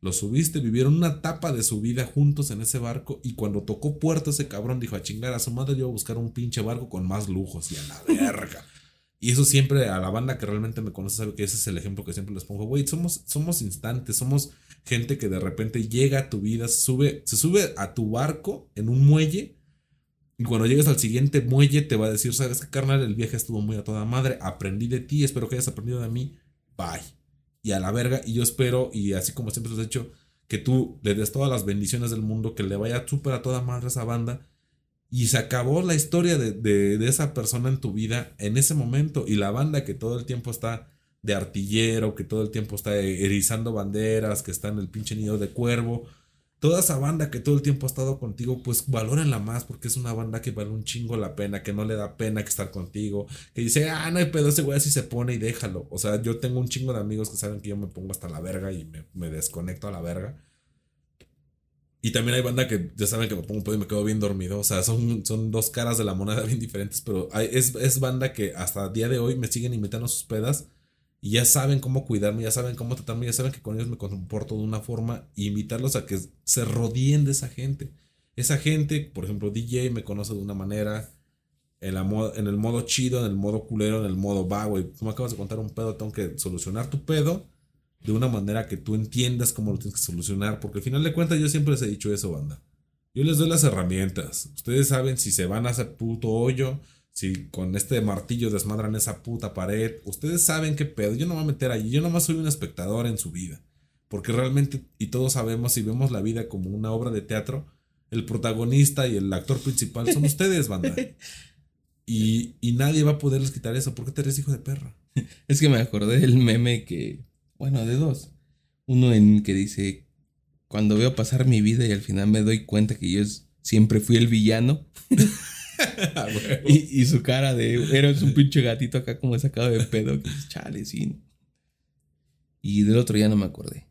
Lo subiste, vivieron una etapa de su vida juntos en ese barco. Y cuando tocó puerto ese cabrón dijo a chingar a su madre, yo voy a buscar un pinche barco con más lujos y a la verga. Y eso siempre a la banda que realmente me conoce sabe que ese es el ejemplo que siempre les pongo. Güey, somos, somos instantes, somos gente que de repente llega a tu vida, se sube, se sube a tu barco en un muelle. Y cuando llegues al siguiente muelle te va a decir, sabes qué carnal, el viaje estuvo muy a toda madre, aprendí de ti, espero que hayas aprendido de mí, bye. Y a la verga, y yo espero, y así como siempre lo has hecho, que tú le des todas las bendiciones del mundo, que le vaya súper a toda madre a esa banda y se acabó la historia de, esa persona en tu vida en ese momento. Y la banda que todo el tiempo está de artillero, que todo el tiempo está erizando banderas, que está en el pinche nido de cuervo. Toda esa banda que todo el tiempo ha estado contigo, pues valórenla más porque es una banda que vale un chingo la pena, que no le da pena que estar contigo, que dice, ah, no hay pedo, ese güey así se pone y déjalo. O sea, yo tengo un chingo de amigos que saben que yo me pongo hasta la verga y me, me desconecto a la verga. Y también hay banda que ya saben que me pongo un pedo y me quedo bien dormido. O sea, son, son dos caras de la moneda bien diferentes. Pero es, es, banda que hasta el día de hoy me siguen invitando a sus pedas. Y ya saben cómo cuidarme, ya saben cómo tratarme, ya saben que con ellos me comporto de una forma. Y invitarlos a que se rodeen de esa gente. Esa gente, por ejemplo, DJ me conoce de una manera. En, la en el modo chido, en el modo culero, en el modo vago. Y tú me acabas de contar un pedo, tengo que solucionar tu pedo de una manera que tú entiendas cómo lo tienes que solucionar, porque al final de cuentas yo siempre les he dicho eso, banda. Yo les doy las herramientas. Ustedes saben si se van a ese puto hoyo, si con este martillo desmadran esa puta pared. Ustedes saben qué pedo. Yo no me voy a meter allí. Yo nomás soy un espectador en su vida. Porque realmente, y todos sabemos, si vemos la vida como una obra de teatro, el protagonista y el actor principal son ustedes, banda. Y, y nadie va a poderles quitar eso. ¿Por qué te eres hijo de perra? Es que me acordé del meme que bueno, de dos. Uno en que dice, cuando veo pasar mi vida y al final me doy cuenta que yo siempre fui el villano. y, su cara de, eres un pinche gatito acá como sacado de pedo. Que chale, sí. Y del otro ya no me acordé.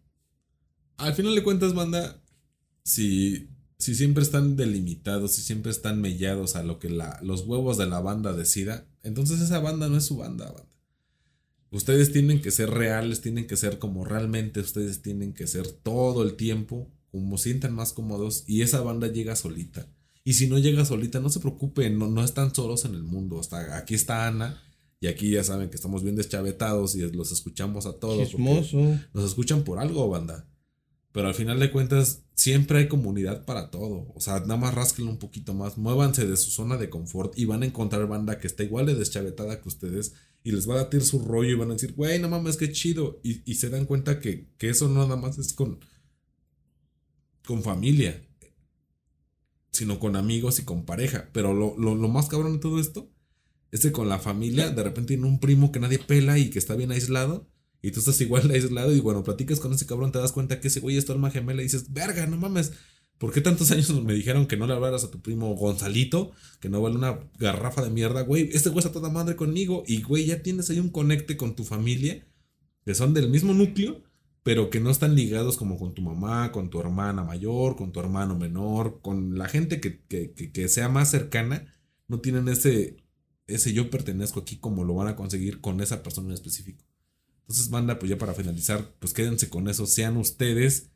Al final de cuentas, banda, si, si siempre están delimitados, si siempre están mellados a lo que la, los huevos de la banda decida, entonces esa banda no es su banda, banda. Ustedes tienen que ser reales, tienen que ser como realmente ustedes tienen que ser todo el tiempo, como sientan más cómodos y esa banda llega solita. Y si no llega solita, no se preocupen, no, no están solos en el mundo. Hasta aquí está Ana y aquí ya saben que estamos bien deschavetados y los escuchamos a todos. Nos escuchan por algo, banda. Pero al final de cuentas, siempre hay comunidad para todo. O sea, nada más rasquen un poquito más, muévanse de su zona de confort y van a encontrar banda que está igual de deschavetada que ustedes y les va a batir su rollo y van a decir, güey, no mames, qué chido. Y, se dan cuenta que, eso no nada más es con, con familia, sino con amigos y con pareja. Pero lo, más cabrón de todo esto es que con la familia, de repente tiene un primo que nadie pela y que está bien aislado. Y tú estás igual aislado y cuando platicas con ese cabrón te das cuenta que ese güey es tu alma gemela y dices, verga, no mames, ¿Por qué tantos años me dijeron que no le hablaras a tu primo Gonzalito? Que no vale una garrafa de mierda, güey. Este güey está toda madre conmigo. Y, güey, ya tienes ahí un conecte con tu familia. Que son del mismo núcleo. Pero que no están ligados como con tu mamá, con tu hermana mayor, con tu hermano menor. Con la gente que, sea más cercana. No tienen ese, ese yo pertenezco aquí como lo van a conseguir con esa persona en específico. Entonces, banda, pues ya para finalizar, pues quédense con eso. Sean ustedes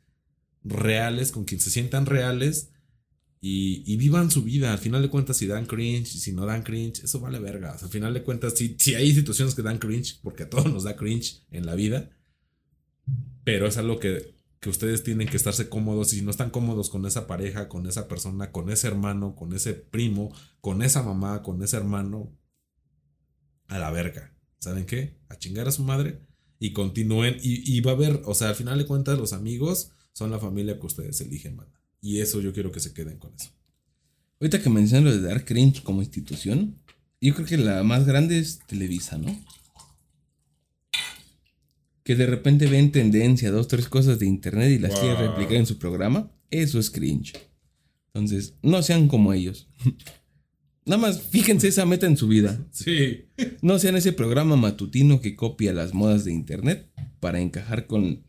reales, con quien se sientan reales Y, vivan su vida. Al final de cuentas, si dan cringe, si no dan cringe, eso vale verga. al final de cuentas, si, si hay situaciones que dan cringe, porque a todos nos da cringe en la vida, pero es algo que, que ustedes tienen que estarse cómodos. Y si no están cómodos con esa pareja, con esa persona, con ese hermano, con ese primo, con esa mamá, con ese hermano, a la verga. ¿Saben qué? A chingar a su madre y continúen. Y, y va a haber, o sea, al final de cuentas, los amigos son la familia que ustedes eligen, man. Y eso yo quiero que se queden con eso. Ahorita que mencionan lo de dar cringe como institución, yo creo que la más grande es Televisa, ¿no? Que de repente ven tendencia, dos, tres cosas de internet y las quieren replicar en su programa. Eso es cringe. Entonces, no sean como ellos. Nada más fíjense esa meta en su vida. Sí. No sean ese programa matutino que copia las modas de internet para encajar con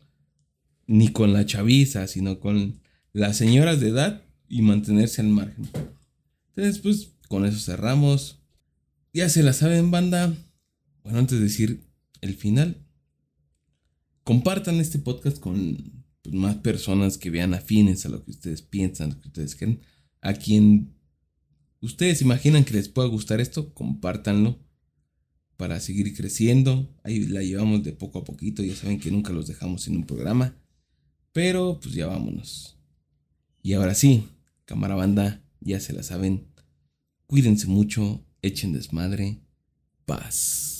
ni con la chaviza, sino con las señoras de edad y mantenerse al margen. Entonces, pues con eso cerramos. Ya se la saben, banda. Bueno, antes de decir el final, compartan este podcast con pues, más personas que vean afines a lo que ustedes piensan, lo que ustedes quieren. A quien ustedes imaginan que les pueda gustar esto, compártanlo para seguir creciendo. Ahí la llevamos de poco a poquito. Ya saben que nunca los dejamos en un programa. Pero pues ya vámonos. Y ahora sí, cámara banda, ya se la saben. Cuídense mucho, echen desmadre. Paz.